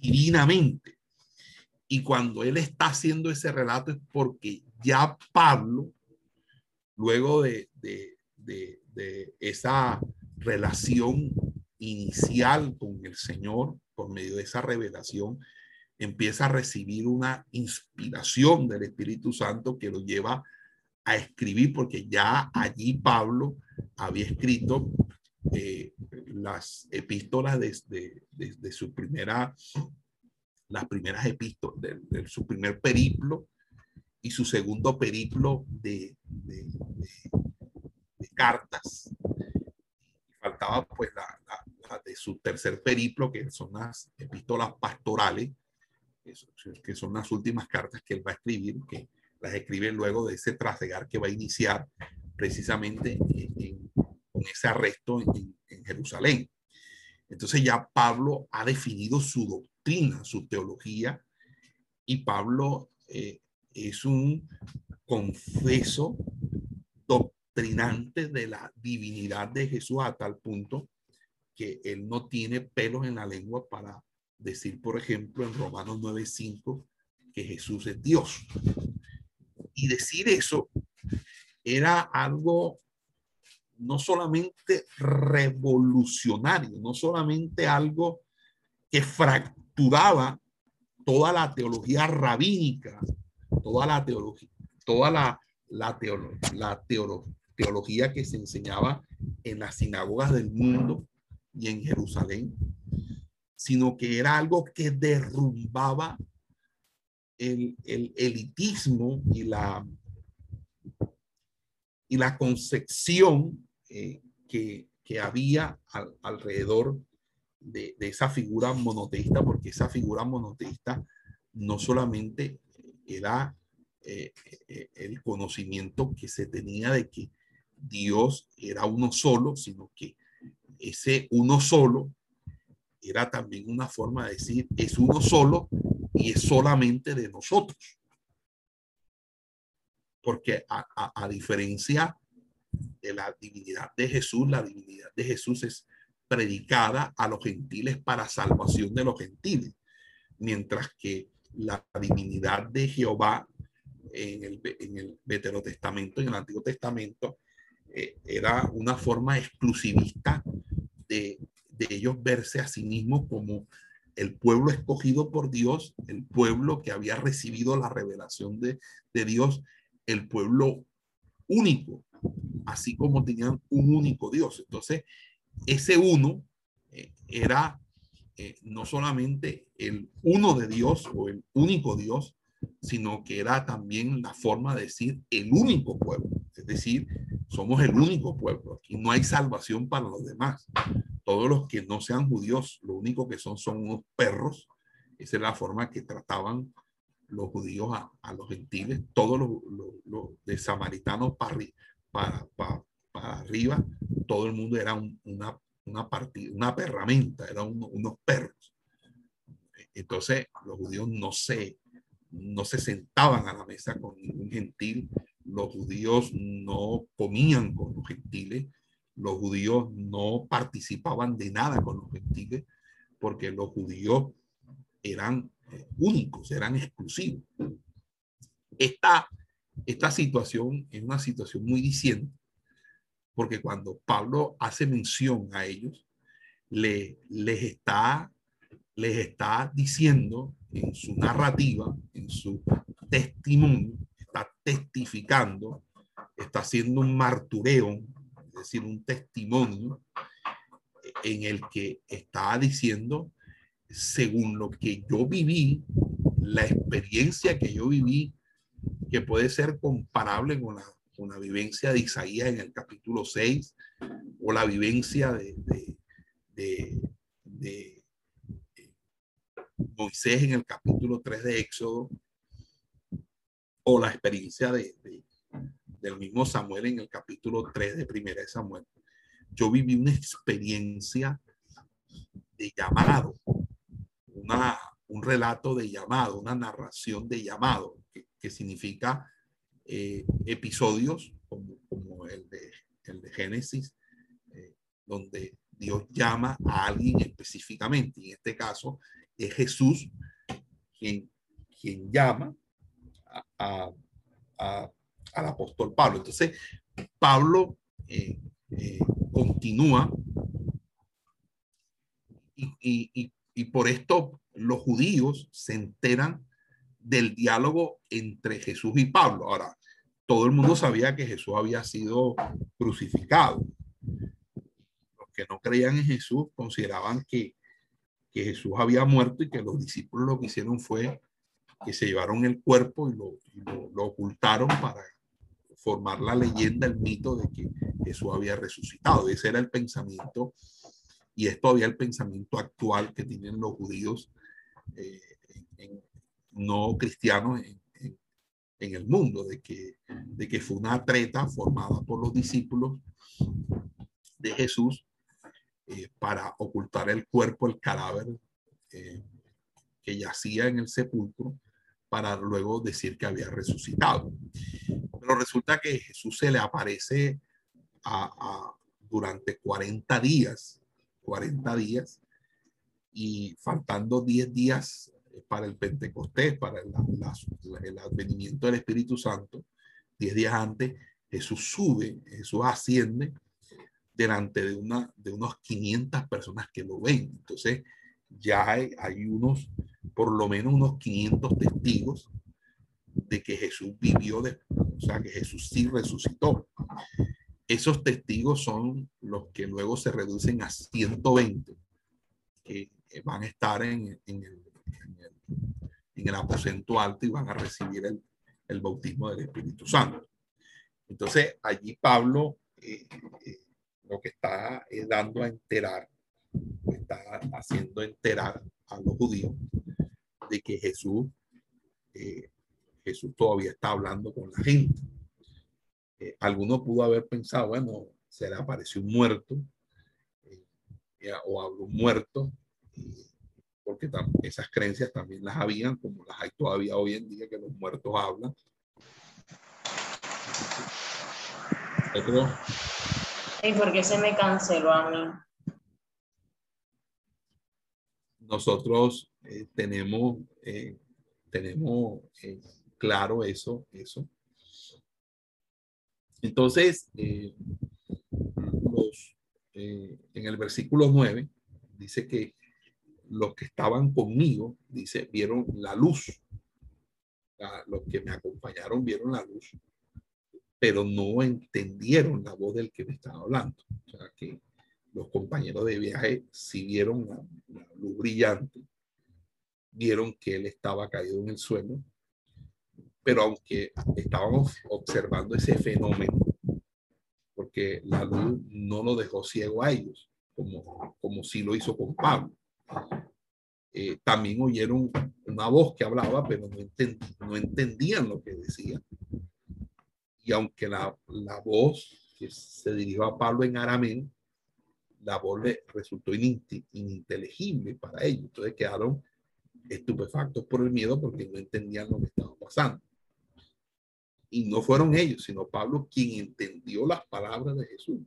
divinamente. Y cuando él está haciendo ese relato es porque ya Pablo luego de, esa relación inicial con el Señor, por medio de esa revelación, empieza a recibir una inspiración del Espíritu Santo que lo lleva a escribir, porque ya allí Pablo había escrito eh, las epístolas desde de, su primera, las primeras epístolas, de, su primer periplo y su segundo periplo de, de, cartas. Faltaba pues la, la, de su tercer periplo, que son las epístolas pastorales, que son las últimas cartas que él va a escribir, que las escribe luego de ese trasegar que va a iniciar precisamente con ese arresto en, en, Jerusalén. Entonces ya Pablo ha definido su doctrina, su teología, y Pablo eh, es un confeso doctrinante de la divinidad de Jesús a tal punto que él no tiene pelos en la lengua para decir, por ejemplo, en Romanos 9:5 que Jesús es Dios. Y decir eso era algo no solamente revolucionario, no solamente algo que fracturaba toda la teología rabínica toda la teología, toda la, la, la teología que se enseñaba en las sinagogas del mundo y en Jerusalén, sino que era algo que derrumbaba el, el elitismo y la, y la concepción eh, que, que, había alrededor de, de, esa figura monoteísta, porque esa figura monoteísta no solamente era eh, eh, el conocimiento que se tenía de que Dios era uno solo, sino que ese uno solo era también una forma de decir, es uno solo y es solamente de nosotros. Porque a, diferencia de la divinidad de Jesús, la divinidad de Jesús es predicada a los gentiles para salvación de los gentiles, mientras que la divinidad de Jehová en el, en el Veterotestamento, en el Antiguo Testamento, eh, era una forma exclusivista de, de ellos verse a sí mismos como el pueblo escogido por Dios, el pueblo que había recibido la revelación de, de Dios, el pueblo único, así como tenían un único Dios. Entonces, ese uno eh, era eh, no solamente el uno de Dios o el único Dios, sino que era también la forma de decir el único pueblo. Es decir, somos el único pueblo. Aquí no hay salvación para los demás todos los que no sean judíos, lo único que son son unos perros. Esa es la forma que trataban los judíos a, los gentiles, todos los, de samaritanos para, para, para, arriba, todo el mundo era una, una, partida, una perramenta, eran unos perros. Entonces los judíos no se, no se sentaban a la mesa con ningún gentil, los judíos no comían con los gentiles, los judíos no participaban de nada con los gentiles porque los judíos eran eh, únicos, eran exclusivos. Esta, esta situación es una situación muy diciente porque cuando Pablo hace mención a ellos, le, les, está, les está diciendo en su narrativa, en su testimonio, está testificando, está haciendo un martureo, decir, un testimonio en el que está diciendo, según lo que yo viví, la experiencia que yo viví, que puede ser comparable con la, con la vivencia de Isaías en el capítulo 6 o la vivencia de, de, Moisés en el capítulo 3 de Éxodo o la experiencia de, del mismo Samuel en el capítulo 3 de Primera de Samuel, yo viví una experiencia de llamado, un relato de llamado, una narración de llamado, que, significa eh, episodios como, como, el, de, el de Génesis, eh, donde Dios llama a alguien específicamente. Y en este caso es Jesús quien, quien llama a, a al apóstol Pablo. Entonces, Pablo eh, eh, continúa y, y, por esto los judíos se enteran del diálogo entre Jesús y Pablo. Ahora, todo el mundo sabía que Jesús había sido crucificado. Los que no creían en Jesús consideraban que, que Jesús había muerto y que los discípulos lo que hicieron fue que se llevaron el cuerpo y y lo, lo ocultaron para formar la leyenda, el mito de que Jesús había resucitado. Ese era el pensamiento y es todavía el pensamiento actual que tienen los judíos eh, no cristianos en, el mundo, de que, de que fue una treta formada por los discípulos de Jesús eh, para ocultar el cuerpo, el cadáver eh, que yacía en el sepulcro, para luego decir que había resucitado. Pero resulta que Jesús se le aparece durante 40 días, 40 días, y faltando 10 días para el Pentecostés, para el, el advenimiento del Espíritu Santo, 10 días antes, Jesús sube, Jesús asciende delante de, una, de unos 500 personas que lo ven. Entonces, ya hay, hay unos, por lo menos unos 500 testigos de que Jesús vivió, de, o sea, que Jesús sí resucitó. Esos testigos son los que luego se reducen a 120, que van a estar en, el, en, aposento alto y van a recibir el, bautismo del Espíritu Santo. Entonces, allí Pablo eh, eh, lo que está es dando a enterar, está haciendo enterar a los judíos de que Jesús eh, Jesús todavía está hablando con la gente. Eh, alguno pudo haber pensado, bueno, se le apareció un muerto eh, o habló un muerto, porque esas creencias también las habían, como las hay todavía hoy en día, que los muertos hablan. ¿Y por qué se me canceló a mí? Nosotros eh, tenemos, tenemos claro eso, eso. Entonces, eh, eh, en el versículo 9 dice que los que estaban conmigo, dice, vieron la luz. los que me acompañaron vieron la luz, pero no entendieron la voz del que me estaba hablando. O sea, que los compañeros de viaje si vieron la luz brillante, vieron que él estaba caído en el suelo, pero aunque estábamos observando ese fenómeno, porque la luz no lo dejó ciego a ellos, como, como sí lo hizo con Pablo. Eh, también oyeron una voz que hablaba, pero no, no entendían lo que decía. Y aunque la, la voz que se dirigió a Pablo en arameo, la voz le resultó ininteligible para ellos. Entonces quedaron estupefactos por el miedo porque no entendían lo que estaba pasando. Y no fueron ellos, sino Pablo quien entendió las palabras de Jesús.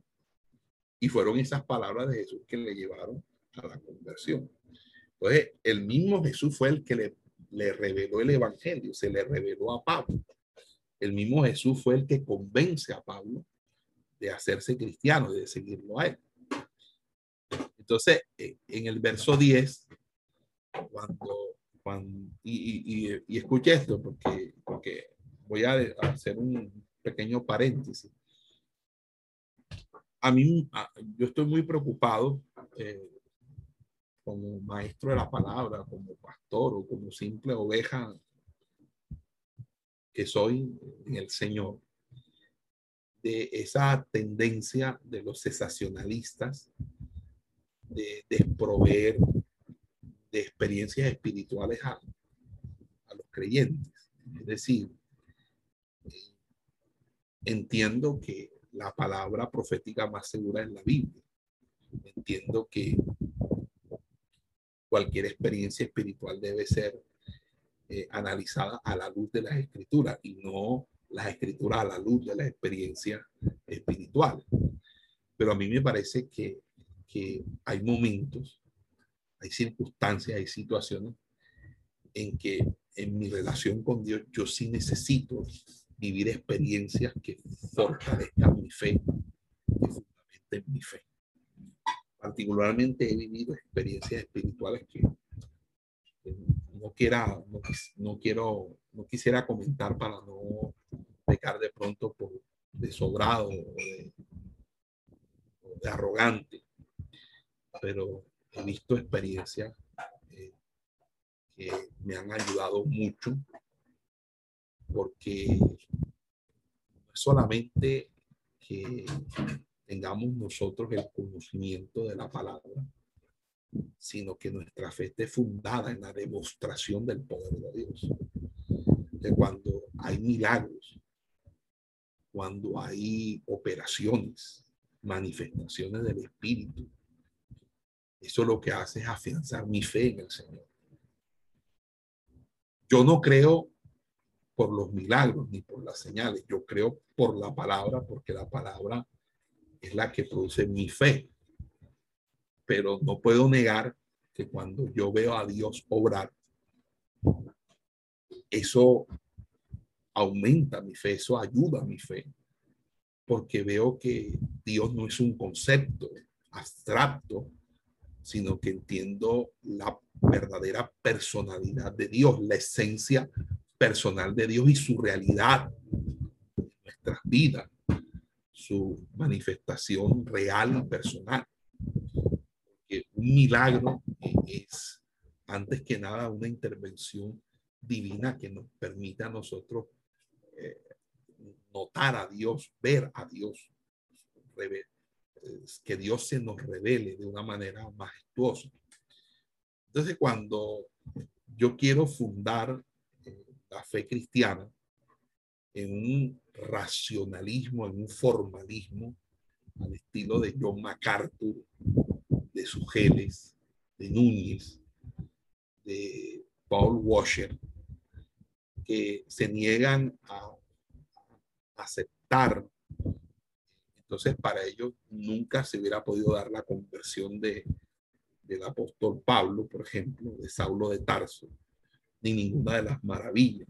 Y fueron esas palabras de Jesús que le llevaron a la conversión. Entonces, el mismo Jesús fue el que le, le reveló el Evangelio, se le reveló a Pablo. El mismo Jesús fue el que convence a Pablo de hacerse cristiano, de seguirlo a él. Entonces, en el verso 10, cuando, cuando y, y, y, esto, porque, porque voy a hacer un pequeño paréntesis. A mí, yo estoy muy preocupado eh, como maestro de la palabra, como pastor o como simple oveja que soy en el Señor, de esa tendencia de los cesacionalistas de desproveer de experiencias espirituales a, los creyentes. Es decir, entiendo que la palabra profética más segura es la Biblia. Entiendo que cualquier experiencia espiritual debe ser eh, analizada a la luz de las escrituras y no las escrituras a la luz de la experiencia espiritual. Pero a mí me parece que, que hay momentos, hay circunstancias, hay situaciones en que en mi relación con Dios yo sí necesito vivir experiencias que fortalezcan mi fe, que fundamenten mi fe. Particularmente he vivido experiencias espirituales que, no quiera, no, quiero, no quisiera comentar para no pecar de pronto por de sobrado o de arrogante, pero he visto experiencias eh, que me han ayudado mucho porque no es solamente que tengamos nosotros el conocimiento de la palabra, sino que nuestra fe esté fundada en la demostración del poder de Dios. De cuando hay milagros, cuando hay operaciones, manifestaciones del Espíritu, eso lo que hace es afianzar mi fe en el Señor. Yo no creo por los milagros ni por las señales. Yo creo por la palabra, porque la palabra es la que produce mi fe. Pero no puedo negar que cuando yo veo a Dios obrar, eso aumenta mi fe, eso ayuda a mi fe, porque veo que Dios no es un concepto abstracto, sino que entiendo la verdadera personalidad de Dios, la esencia personal de Dios y su realidad en nuestras vidas, su manifestación real y personal. Un milagro es, antes que nada, una intervención divina que nos permita a nosotros eh, notar a Dios, ver a Dios, que Dios se nos revele de una manera majestuosa. Entonces, cuando yo quiero fundar la fe cristiana en un racionalismo, en un formalismo al estilo de John MacArthur, de Sugeles, de Núñez, de Paul Washer, que se niegan a aceptar. Entonces, para ellos nunca se hubiera podido dar la conversión de, del apóstol Pablo, por ejemplo, de Saulo de Tarso, ni ninguna de las maravillas,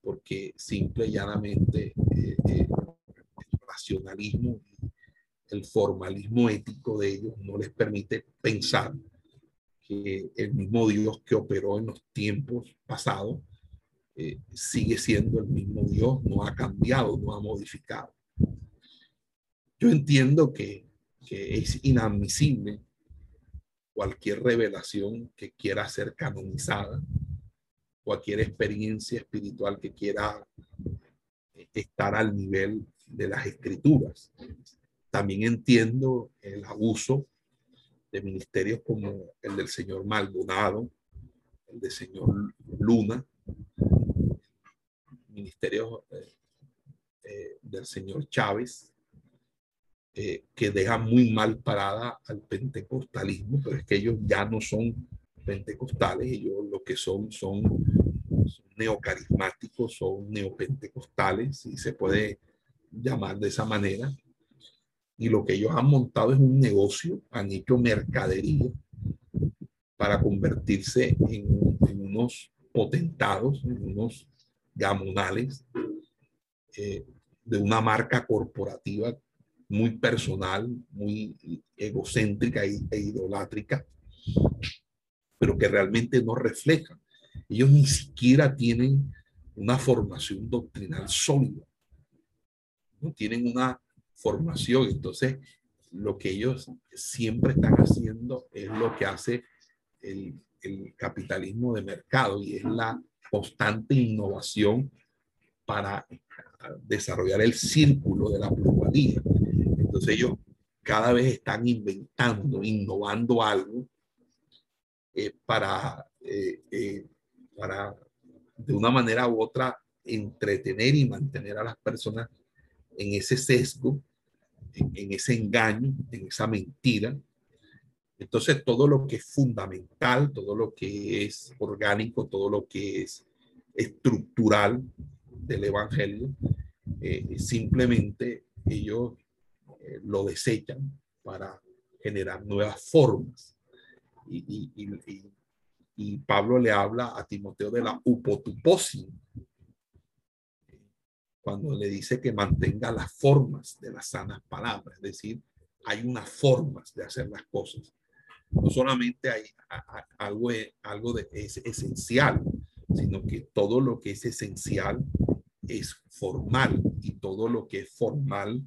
porque simple y llanamente eh, eh, el racionalismo, el formalismo ético de ellos no les permite pensar que el mismo Dios que operó en los tiempos pasados eh, sigue siendo el mismo Dios, no ha cambiado, no ha modificado. Yo entiendo que, es inadmisible cualquier revelación que quiera ser canonizada, cualquier experiencia espiritual que quiera estar al nivel de las escrituras. También entiendo el abuso de ministerios como el del señor Maldonado, el del señor Luna, ministerios eh, eh, del señor Chávez, eh, que dejan muy mal parada al pentecostalismo, pero es que ellos ya no son pentecostales, ellos lo que son son, son neocarismáticos, son neopentecostales, si se puede llamar de esa manera. Y lo que ellos han montado es un negocio, han hecho mercadería para convertirse en, en unos potentados, en unos gamonales eh, de una marca corporativa muy personal, muy egocéntrica e, e idolátrica, pero que realmente no refleja. Ellos ni siquiera tienen una formación doctrinal sólida, no tienen una formación. Entonces, lo que ellos siempre están haciendo es lo que hace el, el capitalismo de mercado y es la constante innovación para desarrollar el círculo de la plusvalía. Entonces ellos cada vez están inventando, innovando algo eh, para, eh, eh, para de una manera u otra entretener y mantener a las personas en ese sesgo, en ese engaño, en esa mentira, entonces, todo lo que es fundamental, todo lo que es orgánico, todo lo que es estructural del Evangelio, eh, simplemente ellos eh, lo desechan para generar nuevas formas. Y, y, Pablo le habla a Timoteo de la upotuposis, cuando le dice que mantenga las formas de las sanas palabras, es decir, hay unas formas de hacer las cosas no solamente hay algo, algo de, es esencial, sino que todo lo que es esencial es formal y todo lo que es formal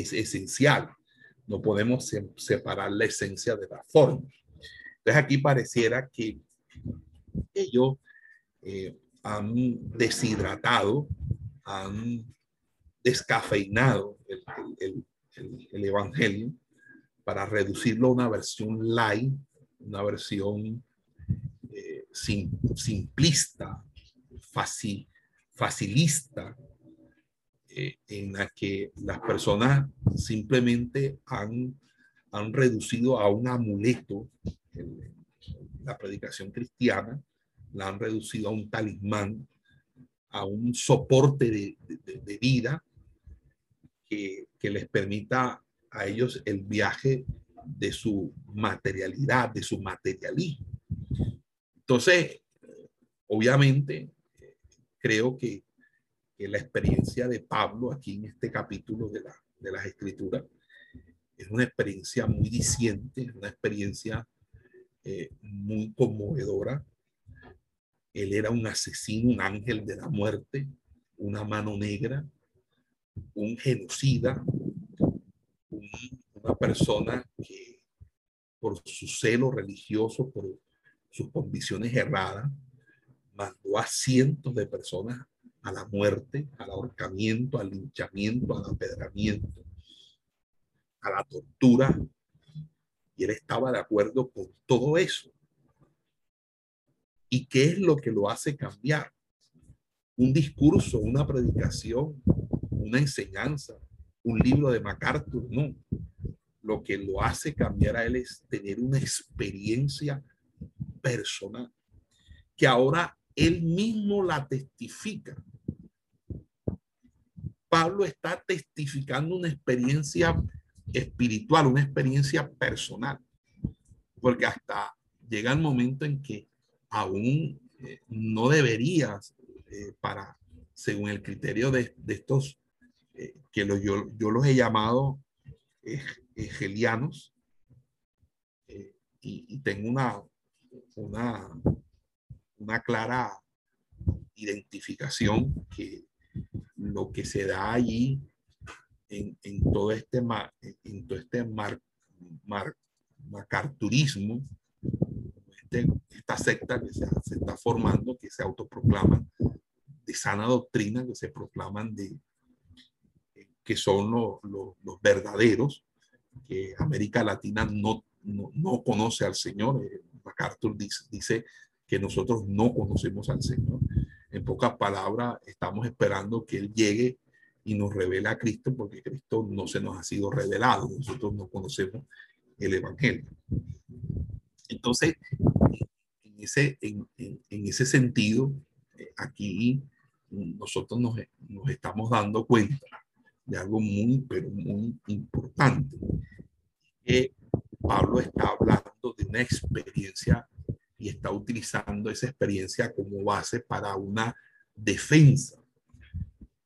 es esencial. No podemos separar la esencia de la forma. Entonces aquí pareciera que ellos eh, han deshidratado, han descafeinado el, el Evangelio para reducirlo a una versión light, una versión eh, simplista, fácil, facilista, eh, en la que las personas simplemente han, han reducido a un amuleto la predicación cristiana, la han reducido a un talismán, a un soporte de, de, vida que, que les permita a ellos el viaje de su materialidad, de su materialismo. Entonces, obviamente, creo que, la experiencia de Pablo aquí en este capítulo de, la, de las escrituras es una experiencia muy diciente, una experiencia eh, muy conmovedora. Él era un asesino, un ángel de la muerte, una mano negra, un genocida, una persona que por su celo religioso, por sus convicciones erradas, mandó a cientos de personas a la muerte, al ahorcamiento, al linchamiento, al apedramiento, a la tortura. Y él estaba de acuerdo con todo eso. ¿Y qué es lo que lo hace cambiar? un discurso, una predicación, una enseñanza, un libro de MacArthur, no. Lo que lo hace cambiar a él es tener una experiencia personal, que ahora él mismo la testifica. Pablo está testificando una experiencia espiritual, una experiencia personal, porque hasta llega el momento en que aún eh, no deberías, eh, para, según el criterio de, estos, eh, que yo, yo, los he llamado hegelianos, y, y, tengo una, una, una clara identificación que lo que se da allí en, en todo este, en todo este mar, mar, macarturismo, este, esta secta que se, se, está formando, que se autoproclaman de sana doctrina, que se proclaman de que son los, los, los verdaderos, que América Latina no, no, no, conoce al Señor. Eh, MacArthur dice, dice que nosotros no conocemos al Señor. En pocas palabras, estamos esperando que Él llegue y nos revele a Cristo, porque Cristo no se nos ha sido revelado. Nosotros no conocemos el Evangelio. Entonces, en ese, en, en, ese sentido, eh, aquí nosotros nos, nos, estamos dando cuenta de algo muy, pero muy importante, que Pablo está hablando de una experiencia y está utilizando esa experiencia como base para una defensa.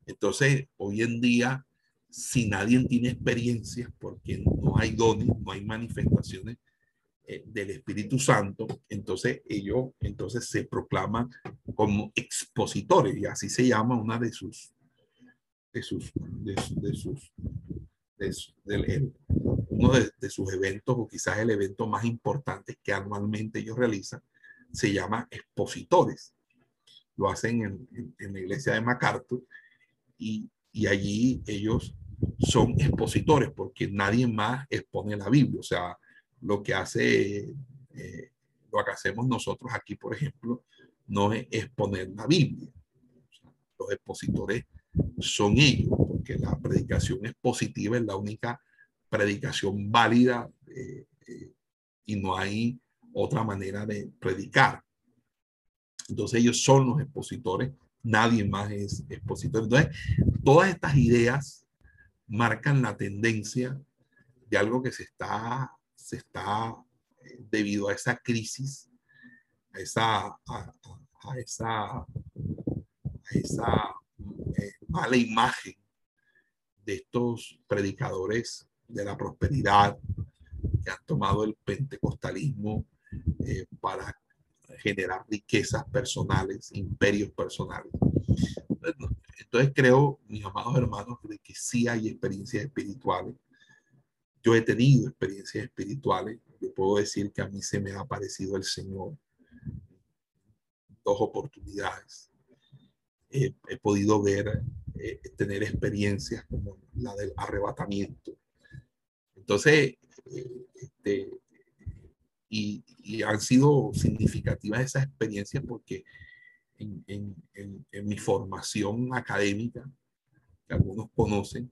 Entonces, hoy en día, si nadie tiene experiencias, porque no hay dones, no hay manifestaciones eh, del Espíritu Santo, entonces ellos entonces se proclaman como expositores y así se llama una de sus de sus de, sus de, uno de, sus eventos o quizás el evento más importante que anualmente ellos realizan se llama expositores. Lo hacen en, en, la iglesia de MacArthur y, y, allí ellos son expositores porque nadie más expone la Biblia. O sea, lo que hace, eh, lo que hacemos nosotros aquí, por ejemplo, no es exponer la Biblia. los expositores son ellos, porque la predicación expositiva es la única predicación válida eh, eh, y no hay otra manera de predicar. Entonces ellos son los expositores, nadie más es expositor. Entonces, todas estas ideas marcan la tendencia de algo que se está, se está eh, debido a esa crisis, a esa, esa, a esa mala imagen de estos predicadores de la prosperidad que han tomado el pentecostalismo eh, para generar riquezas personales, imperios personales. Entonces creo, mis amados hermanos, de que sí hay experiencias espirituales. Yo he tenido experiencias espirituales. Yo puedo decir que a mí se me ha aparecido el Señor dos oportunidades. he podido ver, eh, tener experiencias como la del arrebatamiento, entonces, eh, este, y, han sido significativas esas experiencias porque en, mi formación académica, que algunos conocen,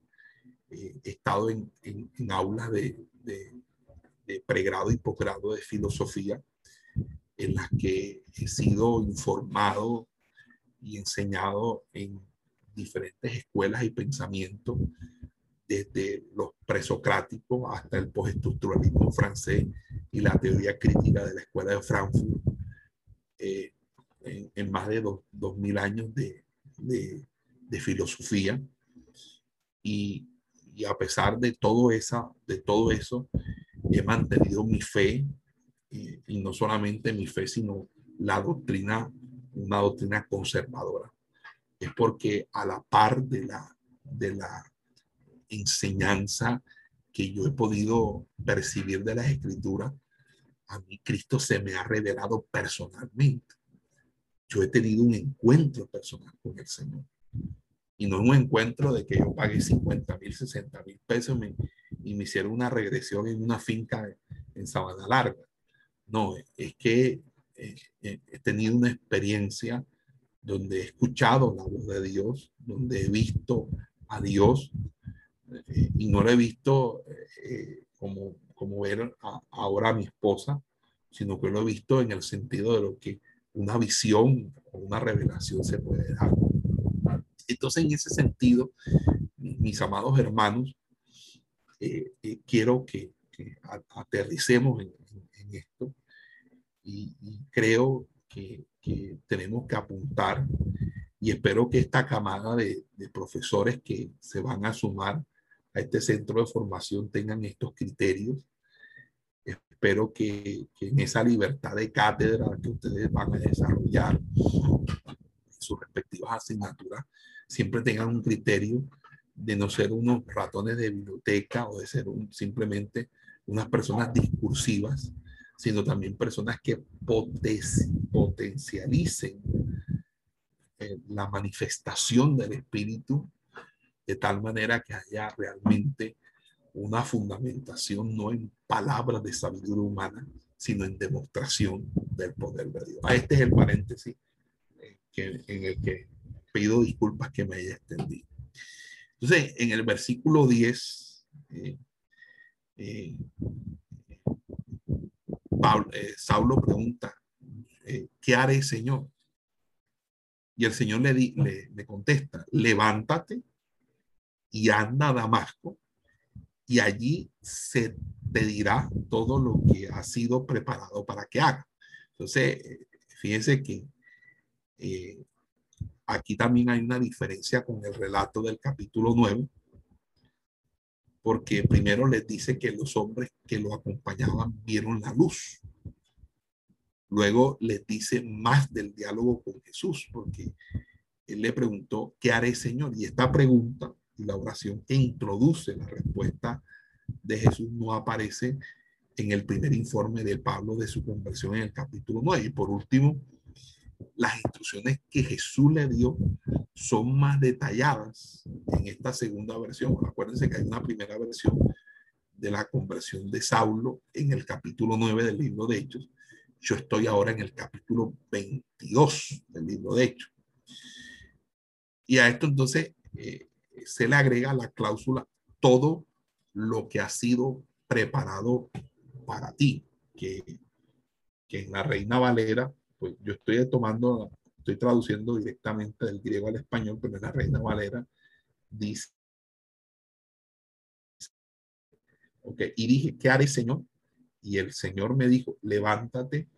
eh, he estado en, aulas de, pregrado y posgrado de filosofía en las que he sido informado y enseñado en diferentes escuelas y pensamientos desde los presocráticos hasta el postestructuralismo francés y la teoría crítica de la escuela de Frankfurt, eh, en, más de dos, mil años de, de, filosofía. Y, y, a pesar de todo, esa, de todo eso, he mantenido mi fe, y, y no solamente mi fe, sino la doctrina, una doctrina conservadora. Es porque a la par de la, de la enseñanza que yo he podido percibir de las escrituras, a mí Cristo se me ha revelado personalmente. Yo he tenido un encuentro personal con el Señor. Y no un encuentro de que yo pagué 50 mil, 60 mil pesos y me hicieron una regresión en una finca en Sabana Larga. No, es que he tenido una experiencia donde he escuchado la voz de Dios, donde he visto a Dios eh, y no lo he visto eh, como, como ver ahora a mi esposa, sino que lo he visto en el sentido de lo que una visión o una revelación se puede dar. Entonces, en ese sentido, mis amados hermanos, eh, quiero que, aterricemos en, esto y, creo que, tenemos que apuntar y espero que esta camada de, profesores que se van a sumar a este centro de formación tengan estos criterios. Espero que, en esa libertad de cátedra que ustedes van a desarrollar sus respectivas asignaturas, siempre tengan un criterio de no ser unos ratones de biblioteca o de ser un, simplemente unas personas discursivas, sino también personas que potencialicen eh, la manifestación del Espíritu de tal manera que haya realmente una fundamentación no en palabras de sabiduría humana, sino en demostración del poder de Dios. Este es el paréntesis eh, en el que pido disculpas que me haya extendido. Entonces, en el versículo 10, eh, Saulo pregunta, ¿qué haré, Señor? Y el Señor le, le, contesta, levántate y anda a Damasco y allí se te dirá todo lo que ha sido preparado para que haga. Entonces, fíjense que eh, aquí también hay una diferencia con el relato del capítulo 9, porque primero les dice que los hombres que lo acompañaban vieron la luz. Luego les dice más del diálogo con Jesús, porque él le preguntó, ¿qué haré, Señor? Y esta pregunta y la oración que introduce la respuesta de Jesús no aparece en el primer informe de Pablo de su conversión en el capítulo 9. Y por último, las instrucciones que Jesús le dio son más detalladas en esta segunda versión. Acuérdense que hay una primera versión de la conversión de Saulo en el capítulo 9 del libro de Hechos yo estoy ahora en el capítulo 22 del libro de Hechos. Y a esto entonces eh, se le agrega la cláusula todo lo que ha sido preparado para ti, que, que en la Reina Valera, pues yo estoy tomando, estoy traduciendo directamente del griego al español, pero la Reina Valera dice, ok, y dije, ¿qué haré, Señor? Y el Señor me dijo, levántate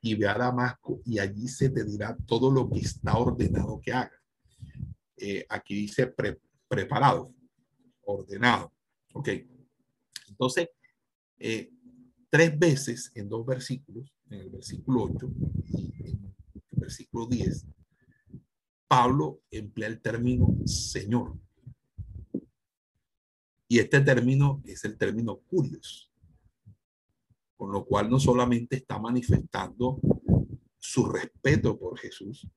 y ve a Damasco y allí se te dirá todo lo que está ordenado que haga. Eh, aquí dice preparado, ordenado. Ok. Entonces, eh, tres veces en dos versículos, en el versículo 8 y en el versículo 10, Pablo emplea el término Señor. Y este término es el término curios con lo cual no solamente está manifestando su respeto por Jesús,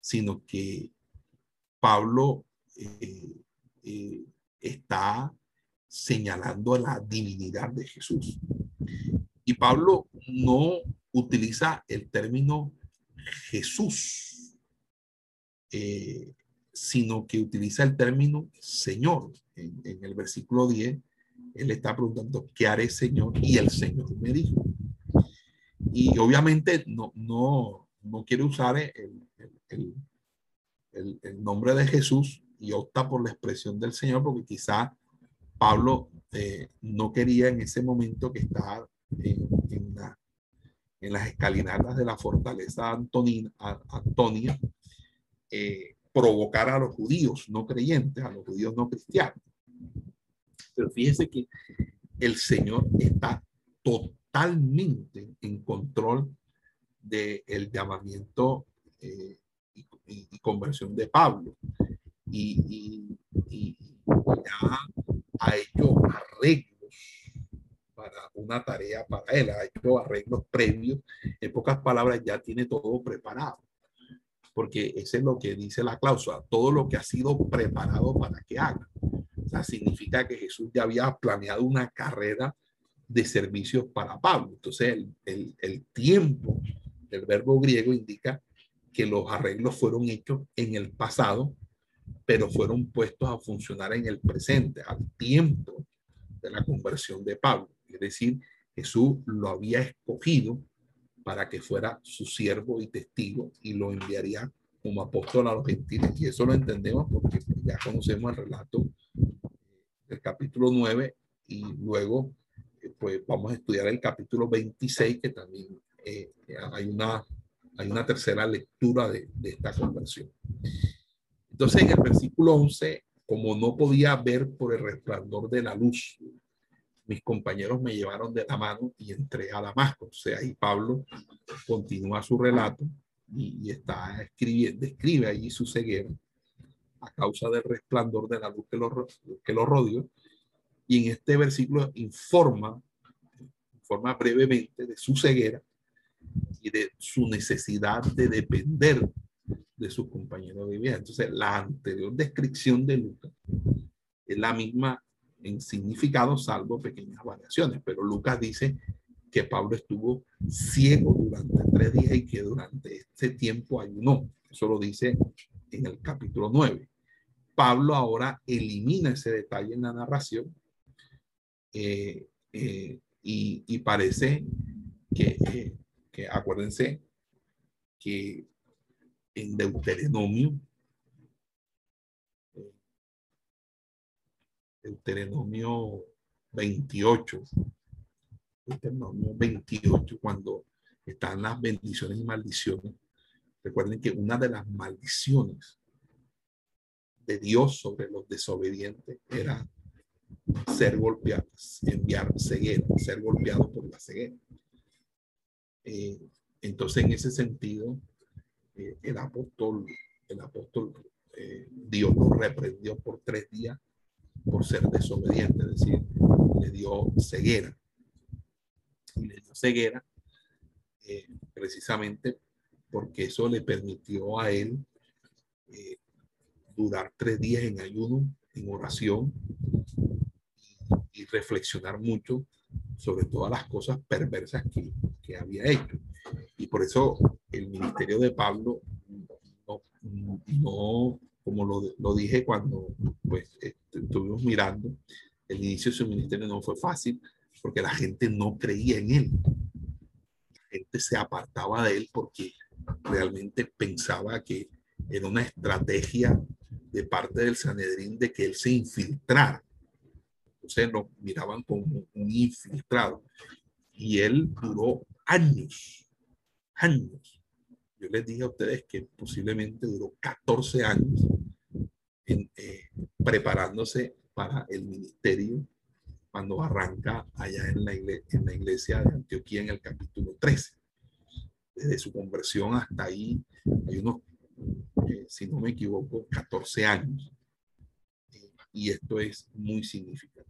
sino que Pablo eh, eh, está señalando la divinidad de Jesús. Y Pablo no utiliza el término Jesús, eh, sino que utiliza el término Señor. En, el versículo 10 él está preguntando, ¿qué haré, Señor? Y el Señor me dijo. Y obviamente no, no, no quiere usar el, el, el, el, nombre de Jesús y opta por la expresión del Señor porque quizá Pablo eh, no quería en ese momento que estaba en, en, la, en las escalinatas de la fortaleza Antonina, Antonia eh, provocar a los judíos no creyentes, a los judíos no cristianos. Pero fíjese que el Señor está totalmente en control del el llamamiento eh, y, conversión de Pablo. Y, ya ha hecho arreglos para una tarea para él, ha hecho arreglos previos. En pocas palabras, ya tiene todo preparado. Porque eso es lo que dice la cláusula, todo lo que ha sido preparado para que haga significa que Jesús ya había planeado una carrera de servicios para Pablo. Entonces, el, el, el tiempo del verbo griego indica que los arreglos fueron hechos en el pasado, pero fueron puestos a funcionar en el presente, al tiempo de la conversión de Pablo. Es decir, Jesús lo había escogido para que fuera su siervo y testigo y lo enviaría como apóstol a los gentiles. Y eso lo entendemos porque ya conocemos el relato del capítulo 9 y luego eh, pues vamos a estudiar el capítulo 26 que también eh, hay, una, hay una tercera lectura de, de esta conversión. Entonces en el versículo 11, como no podía ver por el resplandor de la luz, mis compañeros me llevaron de la mano y entré a Damasco. O sea, ahí Pablo continúa su relato y, está escribiendo, describe allí su ceguera a causa del resplandor de la luz que lo, que lo rodeó. Y en este versículo informa, informa brevemente de su ceguera y de su necesidad de depender de sus compañeros de vida. Entonces, la anterior descripción de Lucas es la misma en significado, salvo pequeñas variaciones. Pero Lucas dice que Pablo estuvo ciego durante tres días y que durante este tiempo ayunó. Eso lo dice en el capítulo 9. Pablo ahora elimina ese detalle en la narración eh, eh, y, parece que, eh, que, acuérdense que en Deuteronomio Deuteronomio 28. Deuteronomio 28, cuando están las bendiciones y maldiciones. Recuerden que una de las maldiciones de Dios sobre los desobedientes era ser golpeados, enviar ceguera, ser golpeado por la ceguera. Eh, entonces, en ese sentido, el apóstol, el apóstol eh, Dios lo reprendió por tres días por ser desobediente, es decir, le dio ceguera. Y le dio ceguera eh, precisamente porque eso le permitió a él eh, durar tres días en ayuno, en oración y, reflexionar mucho sobre todas las cosas perversas que, que, había hecho. Y por eso el ministerio de Pablo no, no como lo, lo dije cuando pues, estuvimos mirando, el inicio de su ministerio no fue fácil porque la gente no creía en él. La gente se apartaba de él porque realmente pensaba que era una estrategia de parte del Sanedrín de que él se infiltrara. Entonces lo miraban como un infiltrado. Y él duró años, años yo les dije a ustedes que posiblemente duró 14 años eh, preparándose para el ministerio cuando arranca allá en la, iglesia, de Antioquía en el capítulo 13. Desde su conversión hasta ahí hay unos, eh, si no me equivoco, 14 años. Y esto es muy significativo.